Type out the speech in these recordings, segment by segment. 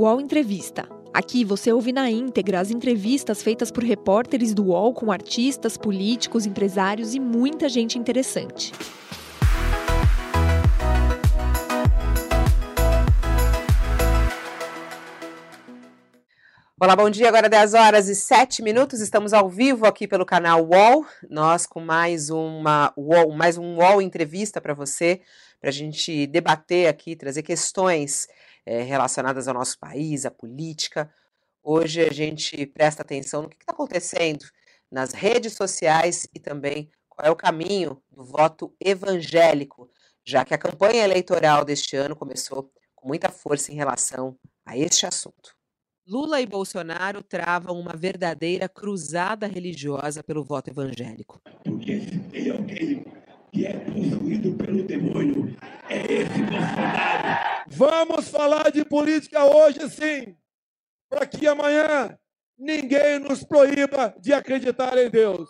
UOL Entrevista. Aqui você ouve na íntegra as entrevistas feitas por repórteres do UOL com artistas, políticos, empresários e muita gente interessante. Olá, bom dia. Agora 10 horas e 7 minutos. Estamos ao vivo aqui pelo canal UOL. Nós com mais uma UOL, mais um UOL entrevista para você, para a gente debater aqui, trazer questões é, relacionadas ao nosso país, à política. Hoje a gente presta atenção no que está acontecendo nas redes sociais e também qual é o caminho do voto evangélico, já que a campanha eleitoral deste ano começou com muita força em relação a este assunto. Lula e Bolsonaro travam uma verdadeira cruzada religiosa pelo voto evangélico. Porque se tem alguém que é possuído pelo demônio, é esse Bolsonaro. Vamos falar de política hoje sim, para que amanhã ninguém nos proíba de acreditar em Deus.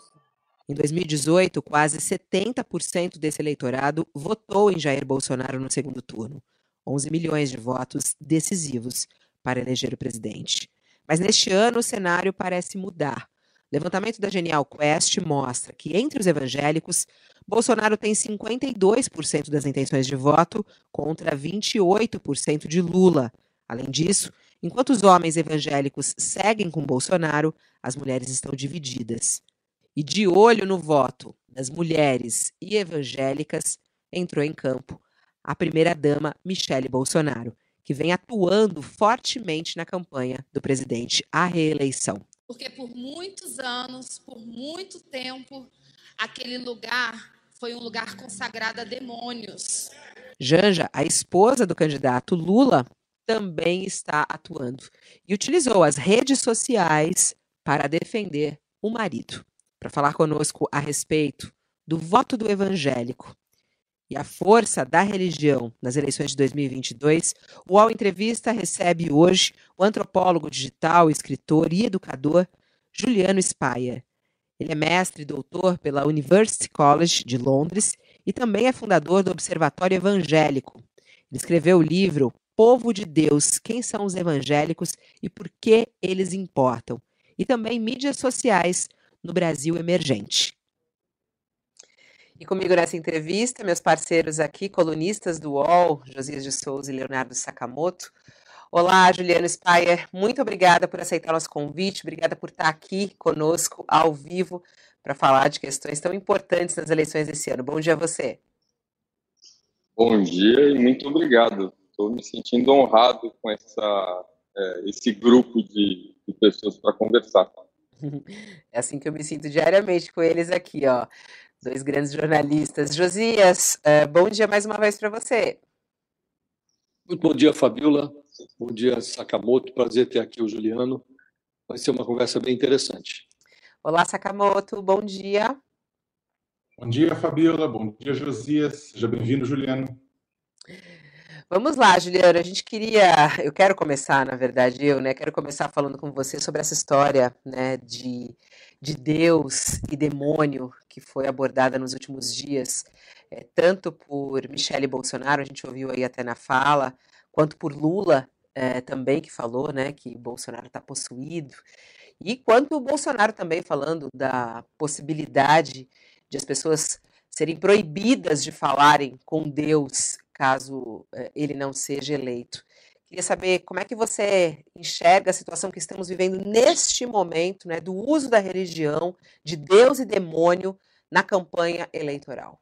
Em 2018, quase 70% desse eleitorado votou em Jair Bolsonaro no segundo turno. 11 milhões de votos decisivos para eleger o presidente. Mas neste ano o cenário parece mudar. Levantamento da Genial Quest mostra que entre os evangélicos, Bolsonaro tem 52% das intenções de voto contra 28% de Lula. Além disso, enquanto os homens evangélicos seguem com Bolsonaro, as mulheres estão divididas. E de olho no voto das mulheres e evangélicas, entrou em campo a primeira-dama Michele Bolsonaro, que vem atuando fortemente na campanha do presidente à reeleição. Porque por muitos anos, por muito tempo, aquele lugar foi um lugar consagrado a demônios. Janja, a esposa do candidato Lula, também está atuando e utilizou as redes sociais para defender o marido. Para falar conosco a respeito do voto do evangélico e a força da religião nas eleições de 2022, o UOL Entrevista recebe hoje o antropólogo digital, escritor e educador Juliano Spayer. Ele é mestre e doutor pela University College de Londres e também é fundador do Observatório Evangélico. Ele escreveu o livro Povo de Deus: Quem são os evangélicos e por que eles importam? E também mídias sociais no Brasil emergente. E comigo nessa entrevista, meus parceiros aqui, colunistas do UOL, Josias de Souza e Leonardo Sakamoto. Olá, Juliano Spayer, muito obrigada por aceitar nosso convite, obrigada por estar aqui conosco ao vivo para falar de questões tão importantes nas eleições desse ano. Bom dia a você. Bom dia e muito obrigado. Estou me sentindo honrado com essa, é, esse grupo de, de pessoas para conversar. É assim que eu me sinto diariamente com eles aqui, ó dois grandes jornalistas. Josias, uh, bom dia mais uma vez para você. Muito bom dia, Fabiola. Bom dia, Sakamoto. Prazer ter aqui o Juliano. Vai ser uma conversa bem interessante. Olá, Sakamoto. Bom dia. Bom dia, Fabiola. Bom dia, Josias. Seja bem-vindo, Juliano. Vamos lá, Juliano. A gente queria, eu quero começar, na verdade, eu, né? Quero começar falando com você sobre essa história, né, de, de Deus e demônio que foi abordada nos últimos dias, é, tanto por Michele Bolsonaro, a gente ouviu aí até na fala, quanto por Lula é, também que falou, né, que Bolsonaro está possuído, e quanto o Bolsonaro também falando da possibilidade de as pessoas serem proibidas de falarem com Deus caso eh, ele não seja eleito. Queria saber como é que você enxerga a situação que estamos vivendo neste momento, né, do uso da religião, de Deus e demônio na campanha eleitoral.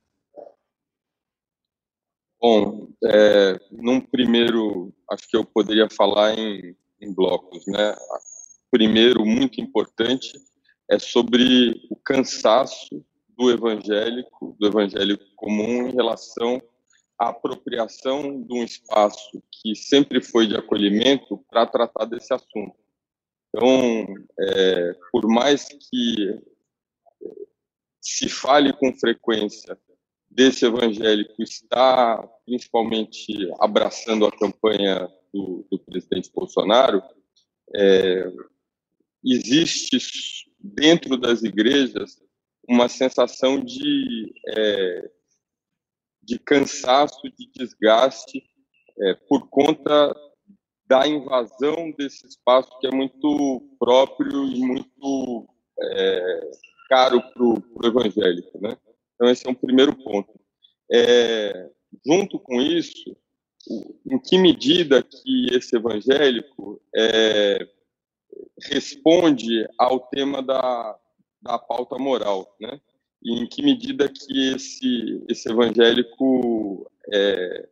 Bom, é, num primeiro, acho que eu poderia falar em, em blocos, né? Primeiro, muito importante, é sobre o cansaço do evangélico, do evangélico comum em relação a apropriação de um espaço que sempre foi de acolhimento para tratar desse assunto. Então, é, por mais que se fale com frequência desse evangélico está principalmente abraçando a campanha do, do presidente Bolsonaro, é, existe dentro das igrejas uma sensação de é, de cansaço, de desgaste, é, por conta da invasão desse espaço que é muito próprio e muito é, caro para o evangélico, né? Então esse é um primeiro ponto. É, junto com isso, em que medida que esse evangélico é, responde ao tema da, da pauta moral, né? E em que medida que esse, esse evangélico é,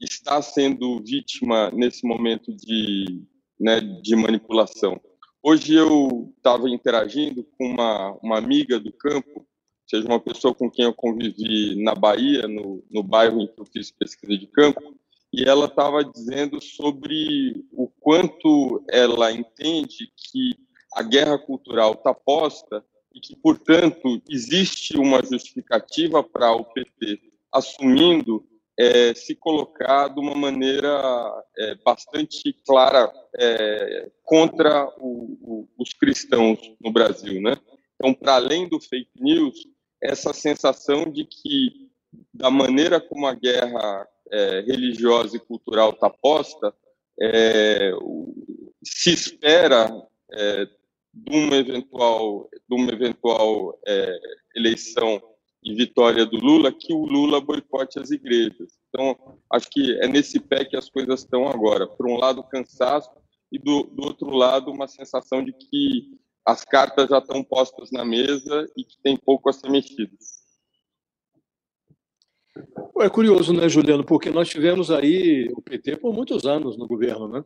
está sendo vítima nesse momento de, né, de manipulação. Hoje eu estava interagindo com uma, uma amiga do campo, seja uma pessoa com quem eu convivi na Bahia, no, no bairro em que eu fiz pesquisa de campo, e ela estava dizendo sobre o quanto ela entende que a guerra cultural está posta e que, portanto, existe uma justificativa para o PT assumindo é, se colocar de uma maneira é, bastante clara é, contra o, o, os cristãos no Brasil, né? Então, para além do fake news, essa sensação de que da maneira como a guerra é, religiosa e cultural está posta, é, se espera é, de uma eventual, de uma eventual eleição e vitória do Lula que o Lula boicote as igrejas. Então, acho que é nesse pé que as coisas estão agora. Por um lado, cansaço, e do, do outro lado, uma sensação de que as cartas já estão postas na mesa e que tem pouco a ser mexido. É curioso, né, Juliano? Porque nós tivemos aí o PT por muitos anos no governo, né?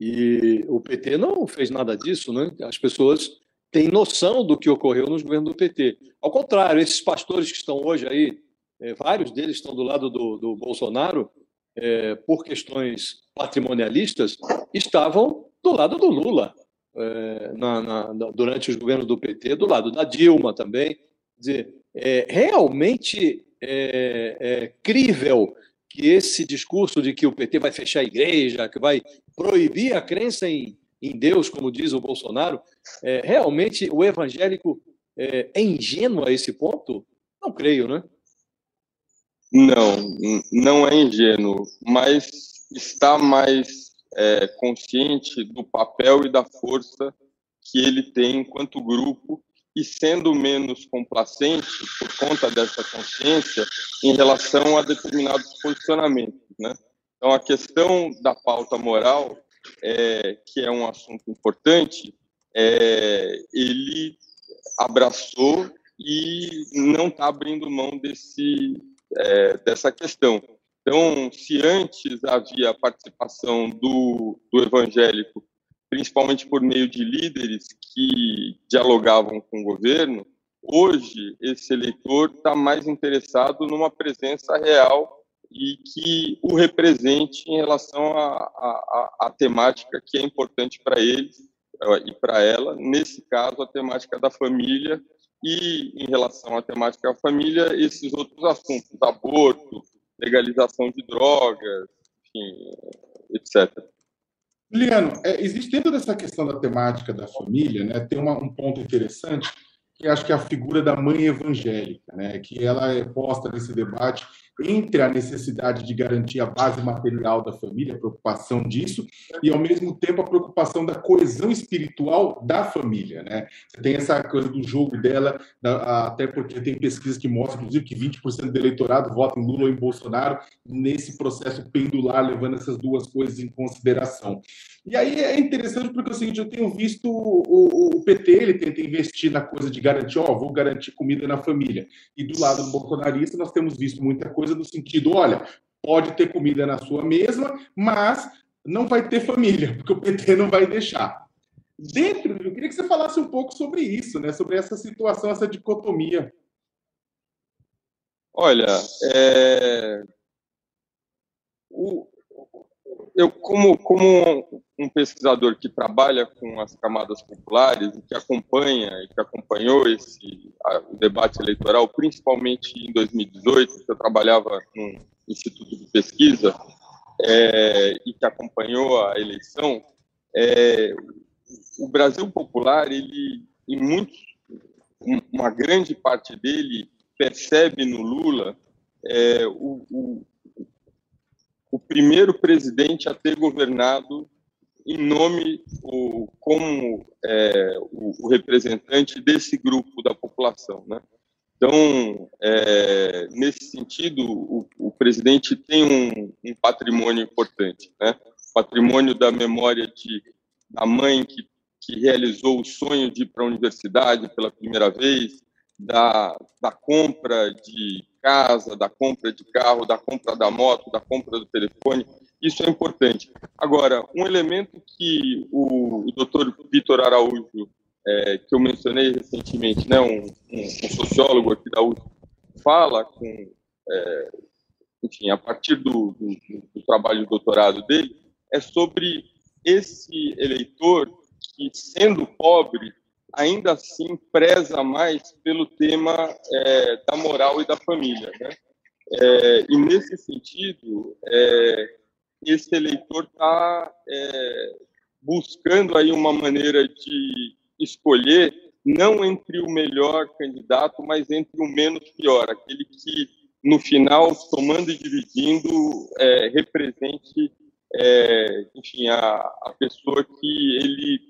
E o PT não fez nada disso, né? As pessoas têm noção do que ocorreu nos governos do PT. Ao contrário, esses pastores que estão hoje aí, é, vários deles estão do lado do, do Bolsonaro, é, por questões patrimonialistas, estavam do lado do Lula, é, na, na, durante os governos do PT, do lado da Dilma também. Quer dizer, é realmente é, é, crível que esse discurso de que o PT vai fechar a igreja, que vai proibir a crença em, em Deus, como diz o Bolsonaro, é, realmente o evangélico é, é ingênuo a esse ponto? Não creio, né? Não, não é ingênuo, mas está mais é, consciente do papel e da força que ele tem enquanto grupo e sendo menos complacente por conta dessa consciência em relação a determinados posicionamentos, né? Então a questão da pauta moral, é, que é um assunto importante, é, ele abraçou e não está abrindo mão desse é, dessa questão. Então, se antes havia a participação do, do evangélico, principalmente por meio de líderes que dialogavam com o governo, hoje esse eleitor está mais interessado numa presença real e que o represente em relação à temática que é importante para eles e para ela, nesse caso, a temática da família e, em relação à temática da família, esses outros assuntos, aborto, legalização de drogas, enfim, etc. Juliano, é, existe dentro dessa questão da temática da família, né, tem uma, um ponto interessante que acho que é a figura da mãe evangélica, né, que ela é posta nesse debate entre a necessidade de garantir a base material da família, a preocupação disso, e ao mesmo tempo a preocupação da coesão espiritual da família. Né? Você tem essa coisa do jogo dela, até porque tem pesquisas que mostram, inclusive, que 20% do eleitorado vota em Lula ou em Bolsonaro, nesse processo pendular, levando essas duas coisas em consideração. E aí é interessante porque é o seguinte, eu tenho visto o, o, PT, ele tenta investir na coisa de garantir, ó, vou garantir comida na família. E do lado do bolsonarista, nós temos visto muita coisa no sentido, olha, pode ter comida na sua mesa, mas não vai ter família, porque o PT não vai deixar. Dentro, eu queria que você falasse um pouco sobre isso, né? Sobre essa situação, essa dicotomia. Olha, é... o, eu, como, como um pesquisador que trabalha com as camadas populares e que acompanha e que acompanhou esse a, o debate eleitoral, principalmente em 2018, que eu trabalhava no Instituto de Pesquisa é, e que acompanhou a eleição, é, o Brasil popular, ele, em muitos, uma grande parte dele percebe no Lula é, o, o, o primeiro presidente a ter governado em nome como é, o, o, representante desse grupo da população, né? Então, é, nesse sentido, o, o presidente tem um, um, patrimônio importante, né? Patrimônio da memória de da mãe que, que realizou o sonho de ir para a universidade pela primeira vez, da, da compra de casa, da compra de carro, da compra da moto, da compra do telefone. Isso é importante. Agora, um elemento que o, o doutor Vitor Araújo, é, que eu mencionei recentemente, né, um, um, um sociólogo aqui da USP, fala com, é, enfim, a partir do, do, do trabalho de doutorado dele, é sobre esse eleitor que, sendo pobre, ainda assim preza mais pelo tema é, da moral e da família. Né? É, e, nesse sentido, é, esse eleitor está é, buscando aí uma maneira de escolher não entre o melhor candidato, mas entre o menos pior, aquele que, no final, somando e dividindo, é, represente é, enfim, a, a pessoa que ele,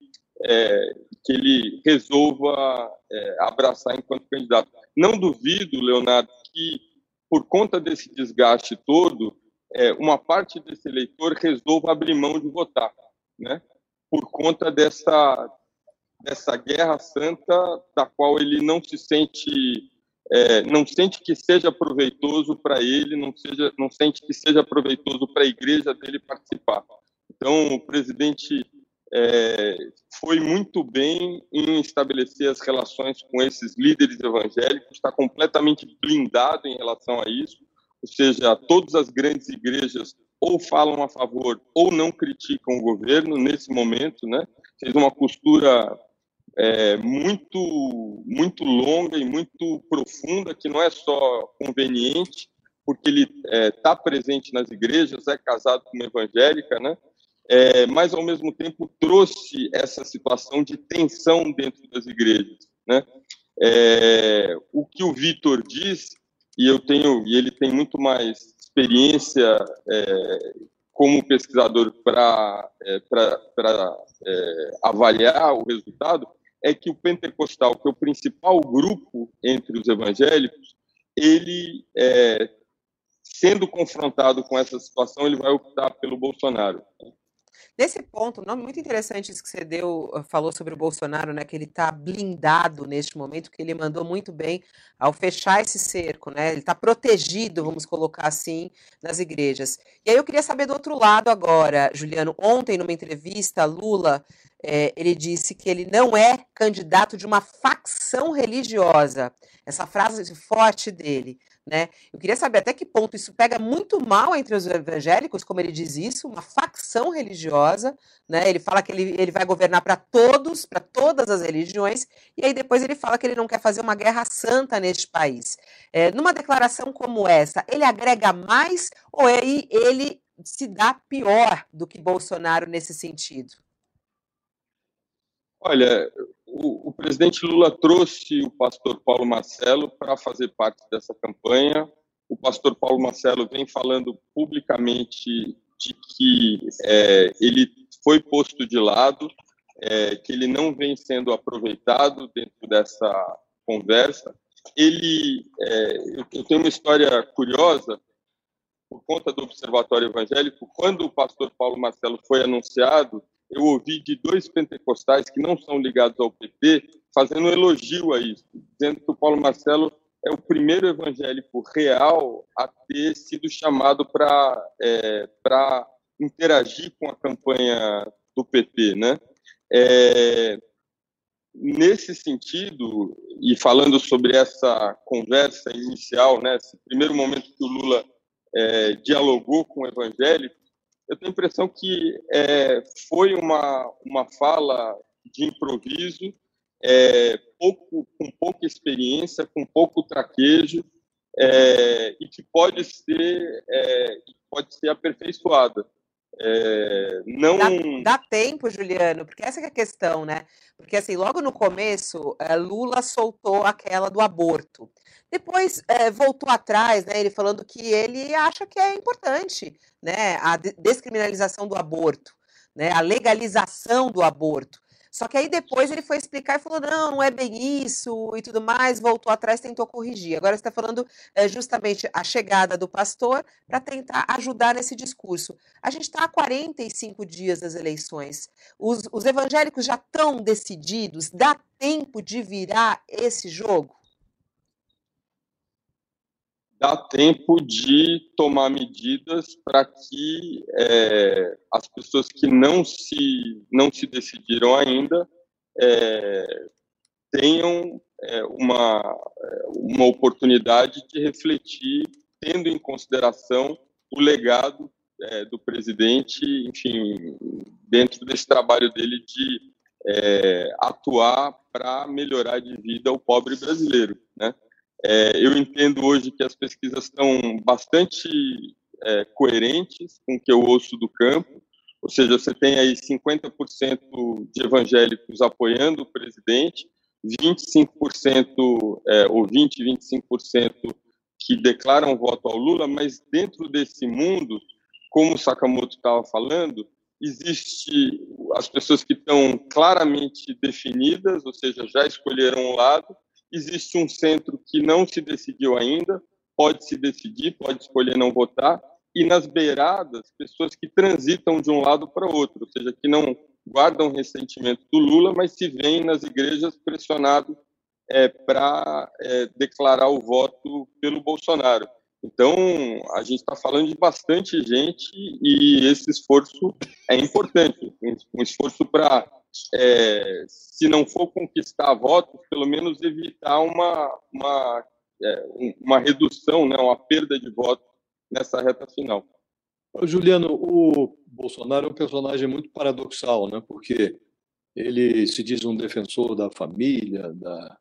é, que ele resolva é, abraçar enquanto candidato. Não duvido, Leonardo, que por conta desse desgaste todo, é, uma parte desse eleitor resolva abrir mão de votar, né? por conta dessa, dessa guerra santa da qual ele não se sente é, não sente que seja proveitoso para ele, não, seja, não sente que seja proveitoso para a igreja dele participar. Então, o presidente é, foi muito bem em estabelecer as relações com esses líderes evangélicos, está completamente blindado em relação a isso, ou seja, todas as grandes igrejas ou falam a favor ou não criticam o governo nesse momento, né? Fez uma costura é, muito, muito longa e muito profunda, que não é só conveniente, porque ele está é, presente nas igrejas, é casado com uma evangélica, né? É, mas ao mesmo tempo trouxe essa situação de tensão dentro das igrejas, né? É, o que o Vitor diz e eu tenho e ele tem muito mais experiência é, como pesquisador para é, é, avaliar o resultado é que o pentecostal, que é o principal grupo entre os evangélicos, ele, é, sendo confrontado com essa situação, ele vai optar pelo Bolsonaro. Nesse ponto, não, muito interessante isso que você deu, ah, falou sobre o Bolsonaro, né? Que ele está blindado neste momento, que ele mandou muito bem ao fechar esse cerco, né? Ele está protegido, vamos colocar assim, nas igrejas. E aí eu queria saber do outro lado agora, Juliano. Ontem, numa entrevista, Lula é, ele disse que ele não é candidato de uma facção religiosa. Essa frase forte dele. Né? Eu queria saber até que ponto isso pega muito mal entre os evangélicos, como ele diz isso, uma facção religiosa. Né? Ele fala que ele, ele vai governar para todos, para todas as religiões, e aí depois ele fala que ele não quer fazer uma guerra santa neste país. É, numa declaração como essa, ele agrega mais ou ele, ele se dá pior do que Bolsonaro nesse sentido? Olha, o, o, presidente Lula trouxe o pastor Paulo Marcelo para fazer parte dessa campanha. O pastor Paulo Marcelo vem falando publicamente de que é, ele foi posto de lado, é, que ele não vem sendo aproveitado dentro dessa conversa. Ele, é, eu tenho uma história curiosa por conta do Observatório Evangélico. Quando o pastor Paulo Marcelo foi anunciado, eu ouvi de dois pentecostais que não são ligados ao PT fazendo um elogio a isso, dizendo que o Paulo Marcelo é o primeiro evangélico real a ter sido chamado para é, para interagir com a campanha do PT, né? É, nesse sentido e falando sobre essa conversa inicial, né, esse primeiro momento que o Lula é, dialogou com o evangélico, eu tenho a impressão que é, foi uma, uma fala de improviso, é, pouco, com pouca experiência, com pouco traquejo, é, e que pode ser, é, pode ser aperfeiçoada. É, não... Dá, dá, tempo, Juliano, porque essa é a questão, né? Porque assim, logo no começo, é, Lula soltou aquela do aborto. Depois é, voltou atrás, né? Ele falando que ele acha que é importante, né? A descriminalização do aborto. né, a legalização do aborto. Só que aí depois ele foi explicar e falou: não, não é bem isso e tudo mais, voltou atrás, tentou corrigir. Agora você está falando é, justamente a chegada do pastor para tentar ajudar nesse discurso. A gente está há 45 dias das eleições. Os, os evangélicos já estão decididos? Dá tempo de virar esse jogo? Dá tempo de tomar medidas para que é, as pessoas que não se, não se decidiram ainda é, tenham é, uma, uma oportunidade de refletir, tendo em consideração o legado é, do presidente, enfim, dentro desse trabalho dele de é, atuar para melhorar de vida o pobre brasileiro, né? É, eu entendo hoje que as pesquisas estão bastante é, coerentes com o que eu ouço do campo, ou seja, você tem aí 50% de evangélicos apoiando o presidente, 25% é, ou 20, 25% que declaram voto ao Lula, mas dentro desse mundo, como o Sakamoto estava falando, existe as pessoas que estão claramente definidas, ou seja, já escolheram um lado, Existe um centro que não se decidiu ainda, pode se decidir, pode escolher não votar, e nas beiradas, pessoas que transitam de um lado para outro, ou seja, que não guardam ressentimento do Lula, mas se veem nas igrejas pressionados é, para é, declarar o voto pelo Bolsonaro. Então, a gente está falando de bastante gente e esse esforço é importante um esforço para é, se não for conquistar votos, pelo menos evitar uma, uma, é, uma redução, né, uma perda de votos nessa reta final. Juliano, o Bolsonaro é um personagem muito paradoxal, né? porque ele se diz um defensor da família, da,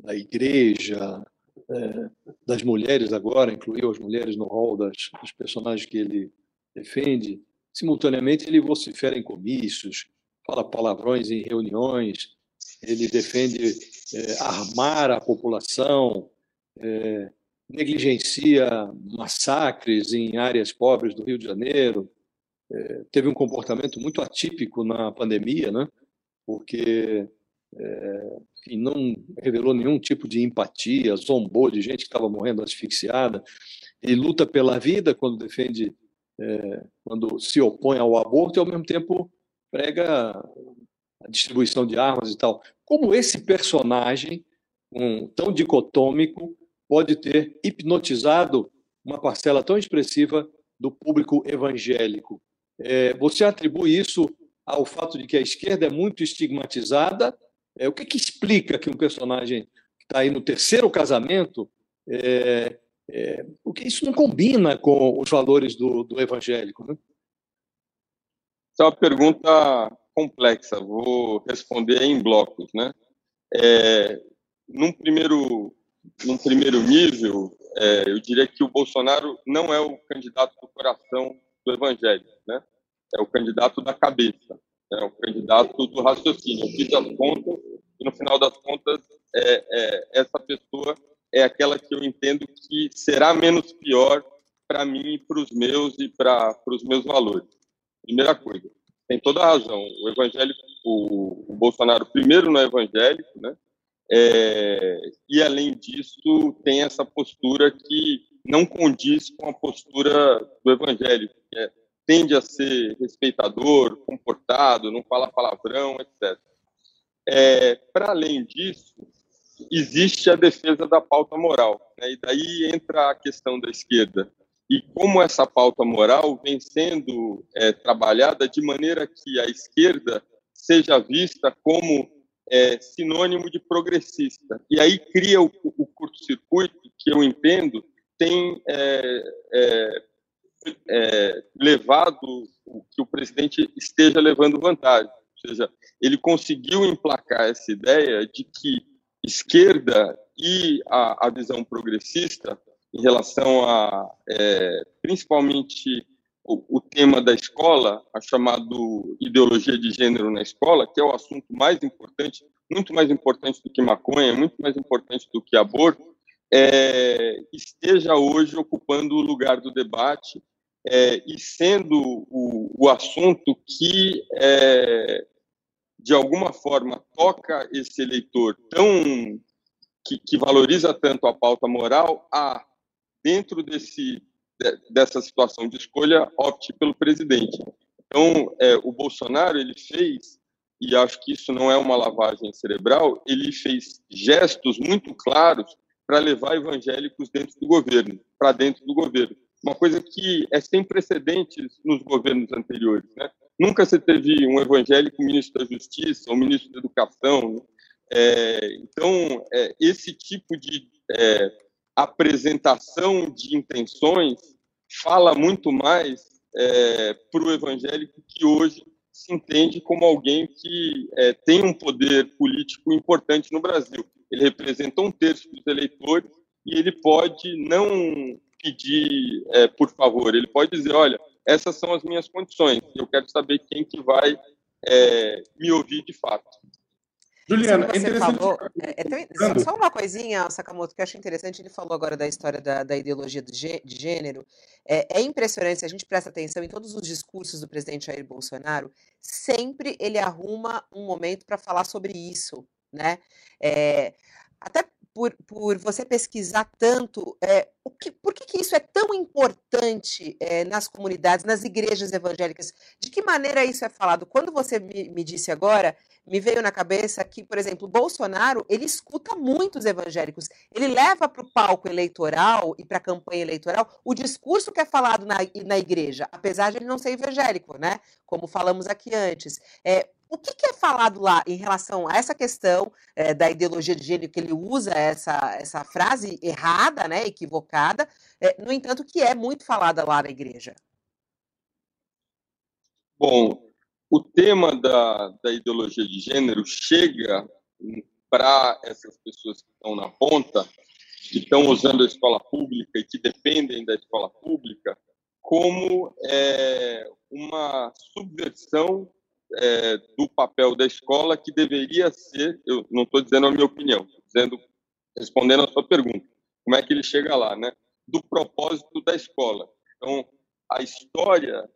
da igreja, é, das mulheres agora, incluiu as mulheres no rol das, dos personagens que ele defende. Simultaneamente, ele vocifera em comícios, fala palavrões em reuniões, ele defende é, armar a população, é, negligencia massacres em áreas pobres do Rio de Janeiro, é, teve um comportamento muito atípico na pandemia, né? porque é, não revelou nenhum tipo de empatia, zombou de gente que estava morrendo asfixiada. Ele luta pela vida quando defende, é, quando se opõe ao aborto e, ao mesmo tempo, prega a distribuição de armas e tal. Como esse personagem, um, tão dicotômico, pode ter hipnotizado uma parcela tão expressiva do público evangélico? É, você atribui isso ao fato de que a esquerda é muito estigmatizada? É, o que, que explica que um personagem que está aí no terceiro casamento, é, é, porque isso não combina com os valores do, do evangélico? Né? Essa é uma pergunta complexa, vou responder em blocos. Né? É, num, primeiro, num primeiro nível, é, eu diria que o Bolsonaro não é o candidato do coração do evangelho, né? é o candidato da cabeça, é o candidato do raciocínio. Eu fiz as contas e, no final das contas, é, é, essa pessoa é aquela que eu entendo que será menos pior para mim para os meus e para os meus valores. Primeira coisa, tem toda a razão. O evangélico, o, o Bolsonaro, primeiro, não é evangélico, né? É, e além disso, tem essa postura que não condiz com a postura do evangélico, que é, tende a ser respeitador, comportado, não fala palavrão, etc. É, Para além disso, existe a defesa da pauta moral, né? e daí entra a questão da esquerda e como essa pauta moral vem sendo é, trabalhada de maneira que a esquerda seja vista como é, sinônimo de progressista. E aí cria o, o curto-circuito que eu entendo tem é, é, é levado que o presidente esteja levando vantagem. Ou seja, ele conseguiu emplacar essa ideia de que esquerda e a, a visão progressista em relação a, é, principalmente, o, o, tema da escola, a chamado ideologia de gênero na escola, que é o assunto mais importante, muito mais importante do que maconha, muito mais importante do que aborto, é, esteja hoje ocupando o lugar do debate é, e sendo o, o assunto que, é, de alguma forma, toca esse eleitor tão que, que, valoriza tanto a pauta moral, a, dentro desse, dessa situação de escolha, opte pelo presidente. Então, é, o Bolsonaro ele fez, e acho que isso não é uma lavagem cerebral, ele fez gestos muito claros para levar evangélicos dentro do governo, para dentro do governo uma coisa que é sem precedentes nos governos anteriores. Né? Nunca se teve um evangélico ministro da Justiça ou ministro da Educação. Né? É, então, é, esse tipo de é, apresentação de intenções fala muito mais é, para o evangélico que hoje se entende como alguém que é, tem um poder político importante no Brasil. Ele representa um terço dos eleitores e ele pode não pedir é, por favor, ele pode dizer, olha, essas são as minhas condições, eu quero saber quem que vai é, me ouvir de fato. Juliana, é interessante. Falou, é, é só uma coisinha, Sakamoto, que eu acho interessante, ele falou agora da história da, da ideologia de, gênero. É, é, impressionante, se a gente presta atenção em todos os discursos do presidente Jair Bolsonaro, sempre ele arruma um momento para falar sobre isso. Né? É, até por, por você pesquisar tanto, é, o que, por que, que isso é tão importante é, nas comunidades, nas igrejas evangélicas? De que maneira isso é falado? Quando você me, me disse agora, me veio na cabeça que, por exemplo, Bolsonaro, ele escuta muitos evangélicos. Ele leva para o palco eleitoral e para a campanha eleitoral o discurso que é falado na, na igreja, apesar de ele não ser evangélico, né? Como falamos aqui antes. É, o que, que, é falado lá em relação a essa questão é, da ideologia de gênero, que ele usa essa, essa frase errada, né, equivocada, é, no entanto, que é muito falada lá na igreja? Bom, o tema da, da ideologia de gênero chega para essas pessoas que estão na ponta, que estão usando a escola pública e que dependem da escola pública, como é, uma subversão é, do papel da escola que deveria ser, eu não estou dizendo a minha opinião, dizendo, respondendo a sua pergunta, como é que ele chega lá, né? Do propósito da escola. Então, a história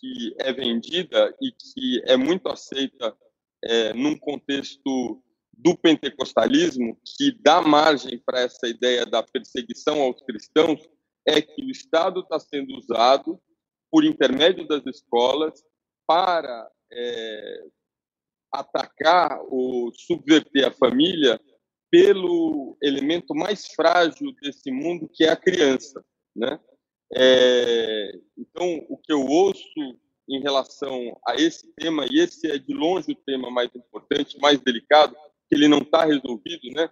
que é vendida e que é muito aceita é, num contexto do pentecostalismo, que dá margem para essa ideia da perseguição aos cristãos, é que o Estado está sendo usado por intermédio das escolas para é, atacar ou subverter a família pelo elemento mais frágil desse mundo, que é a criança, né? É, então, o que eu ouço em relação a esse tema, e esse é de longe o tema mais importante, mais delicado, que ele não está resolvido, né?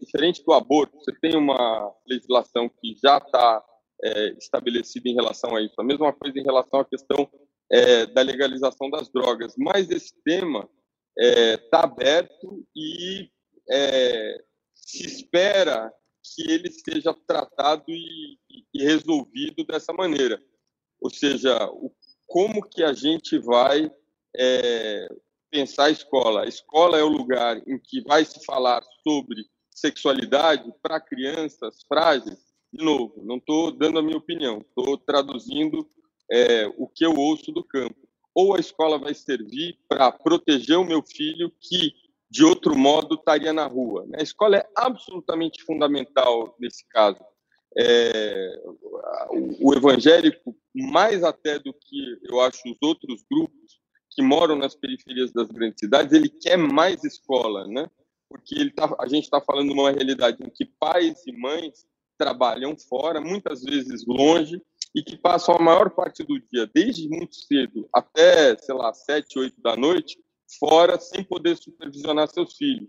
Diferente, do aborto, você tem uma legislação que já está é, estabelecida em relação a isso. A mesma coisa em relação à questão é, da legalização das drogas. Mas esse tema está é, aberto e é, se espera que ele seja tratado e, e, resolvido dessa maneira. Ou seja, o, como que a gente vai é, pensar a escola? A escola é o lugar em que vai se falar sobre sexualidade para crianças frágeis. De novo, não estou dando a minha opinião, estou traduzindo é, o que eu ouço do campo. Ou a escola vai servir para proteger o meu filho que, de outro modo, estaria na rua. Né? A escola é absolutamente fundamental nesse caso. É, o evangélico, mais até do que eu acho os outros grupos que moram nas periferias das grandes cidades, ele quer mais escola, né? Porque ele tá, a gente está falando de uma realidade em que pais e mães trabalham fora, muitas vezes longe, e que passam a maior parte do dia, desde muito cedo até, sei lá, sete, oito da noite, fora, sem poder supervisionar seus filhos.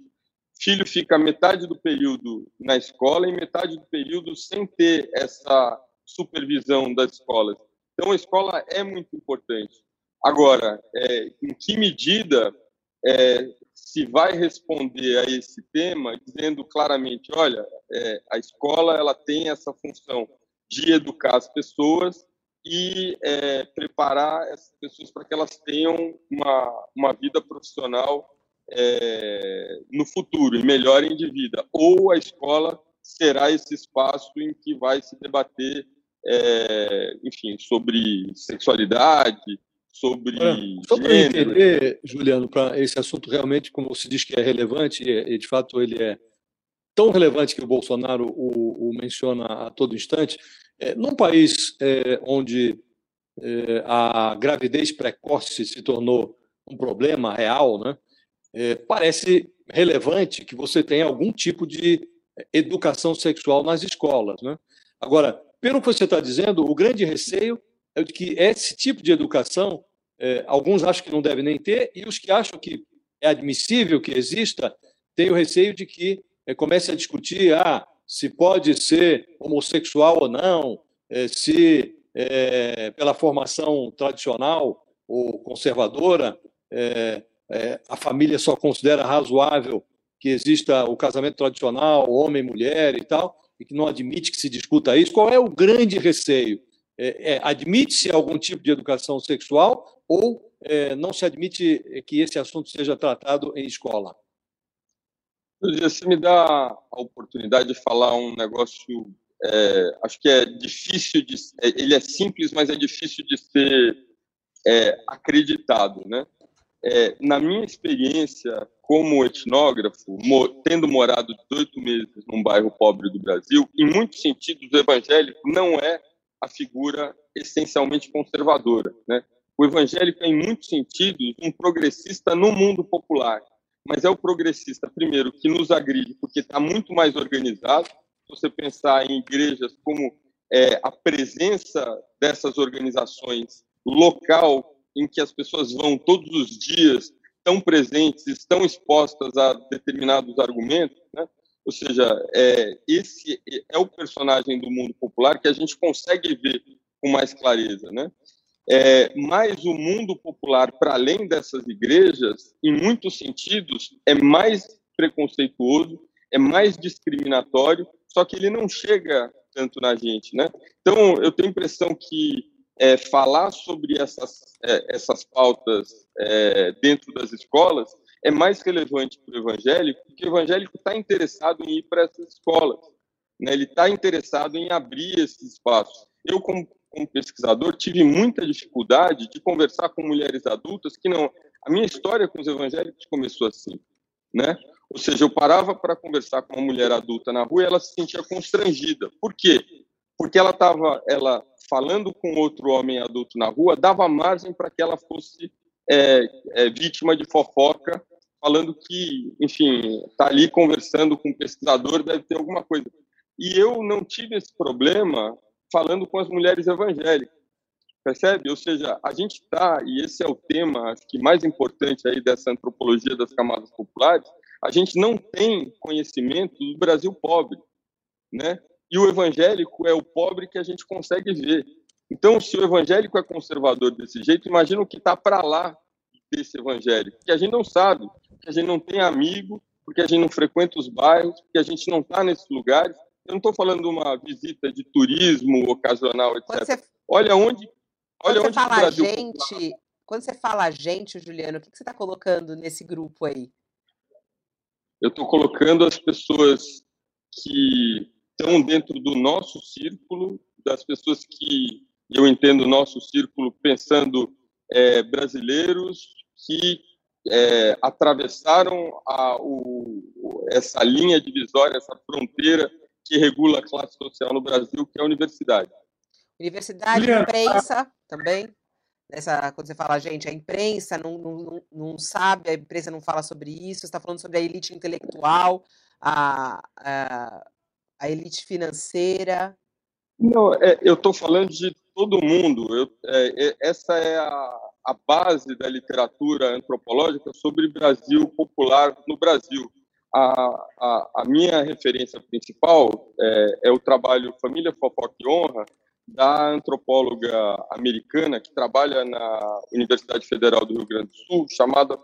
Filho fica metade do período na escola e metade do período sem ter essa supervisão das escolas. Então, a escola é muito importante. Agora, é, em que medida é, se vai responder a esse tema dizendo claramente, olha, é, a escola ela tem essa função de educar as pessoas e é, preparar essas pessoas para que elas tenham uma, uma vida profissional é, no futuro e melhorem de vida. Ou a escola será esse espaço em que vai se debater é, enfim, sobre sexualidade, sobre. Só para entender, Juliano, para esse assunto realmente, como se diz que é relevante, e de fato ele é tão relevante que o Bolsonaro o, o menciona a todo instante, é, num país é, onde é, a gravidez precoce se tornou um problema real, né? É, parece relevante que você tenha algum tipo de educação sexual nas escolas. Né? Agora, pelo que você está dizendo, o grande receio é de que esse tipo de educação, é, alguns acham que não deve nem ter, e os que acham que é admissível que exista, têm o receio de que comece a discutir ah, se pode ser homossexual ou não, é, se é, pela formação tradicional ou conservadora é, é, a família só considera razoável que exista o casamento tradicional, homem, mulher e tal, e que não admite que se discuta isso. Qual é o grande receio? É, é, Admite-se algum tipo de educação sexual ou é, não se admite que esse assunto seja tratado em escola? Você me dá a oportunidade de falar um negócio, é, acho que é difícil de, é, ele é simples, mas é difícil de ser é, acreditado, né? É, na minha experiência como etnógrafo, tendo morado 18 meses num bairro pobre do Brasil, em muitos sentidos o evangélico não é a figura essencialmente conservadora. Né? O evangélico é, em muitos sentidos, um progressista no mundo popular, mas é o progressista, primeiro, que nos agride, porque está muito mais organizado. Se você pensar em igrejas como é, a presença dessas organizações local em que as pessoas vão todos os dias, estão presentes, estão expostas a determinados argumentos, né? ou seja, é, esse é o personagem do mundo popular que a gente consegue ver com mais clareza, né? É, mas o mundo popular, para além dessas igrejas, em muitos sentidos, é mais preconceituoso, é mais discriminatório, só que ele não chega tanto na gente, né? Então, eu tenho a impressão que é, falar sobre essas, é, essas pautas é, dentro das escolas é mais relevante para o evangélico, porque o evangélico está interessado em ir para essas escolas, né? ele está interessado em abrir esses espaços. Eu, como, como pesquisador, tive muita dificuldade de conversar com mulheres adultas que não. A minha história com os evangélicos começou assim, né? Ou seja, eu parava para conversar com uma mulher adulta na rua e ela se sentia constrangida. Por quê? Porque ela estava, ela falando com outro homem adulto na rua, dava margem para que ela fosse é, é, vítima de fofoca, falando que, enfim, está ali conversando com um pesquisador, deve ter alguma coisa. E eu não tive esse problema falando com as mulheres evangélicas, percebe? Ou seja, a gente está, e esse é o tema, acho que mais importante aí dessa antropologia das camadas populares, a gente não tem conhecimento do Brasil pobre, né? E o evangélico é o pobre que a gente consegue ver. Então, se o evangélico é conservador desse jeito, imagina o que está para lá desse evangélico, que a gente não sabe, que a gente não tem amigo, porque a gente não frequenta os bairros, porque a gente não está nesses lugares. Eu não estou falando de uma visita de turismo ocasional, etc. Você, olha onde, olha onde o Brasil gente, quando você fala gente, Juliano, o que, que você está colocando nesse grupo aí? Eu estou colocando as pessoas que estão dentro do nosso círculo, das pessoas que eu entendo nosso círculo pensando é, brasileiros que é, atravessaram a, o, essa linha divisória, essa fronteira que regula a classe social no Brasil, que é a universidade. Universidade, imprensa também. Nessa, quando você fala, gente, a imprensa não, não, não sabe, a imprensa não fala sobre isso, você está falando sobre a elite intelectual, a, a, a elite financeira? Não, é, eu estou falando de todo mundo. Eu, é, é, essa é a, a base da literatura antropológica sobre Brasil popular no Brasil. A, a, a minha referência principal é, é, o trabalho Família Fofoca e Honra, da antropóloga americana que trabalha na Universidade Federal do Rio Grande do Sul, chamada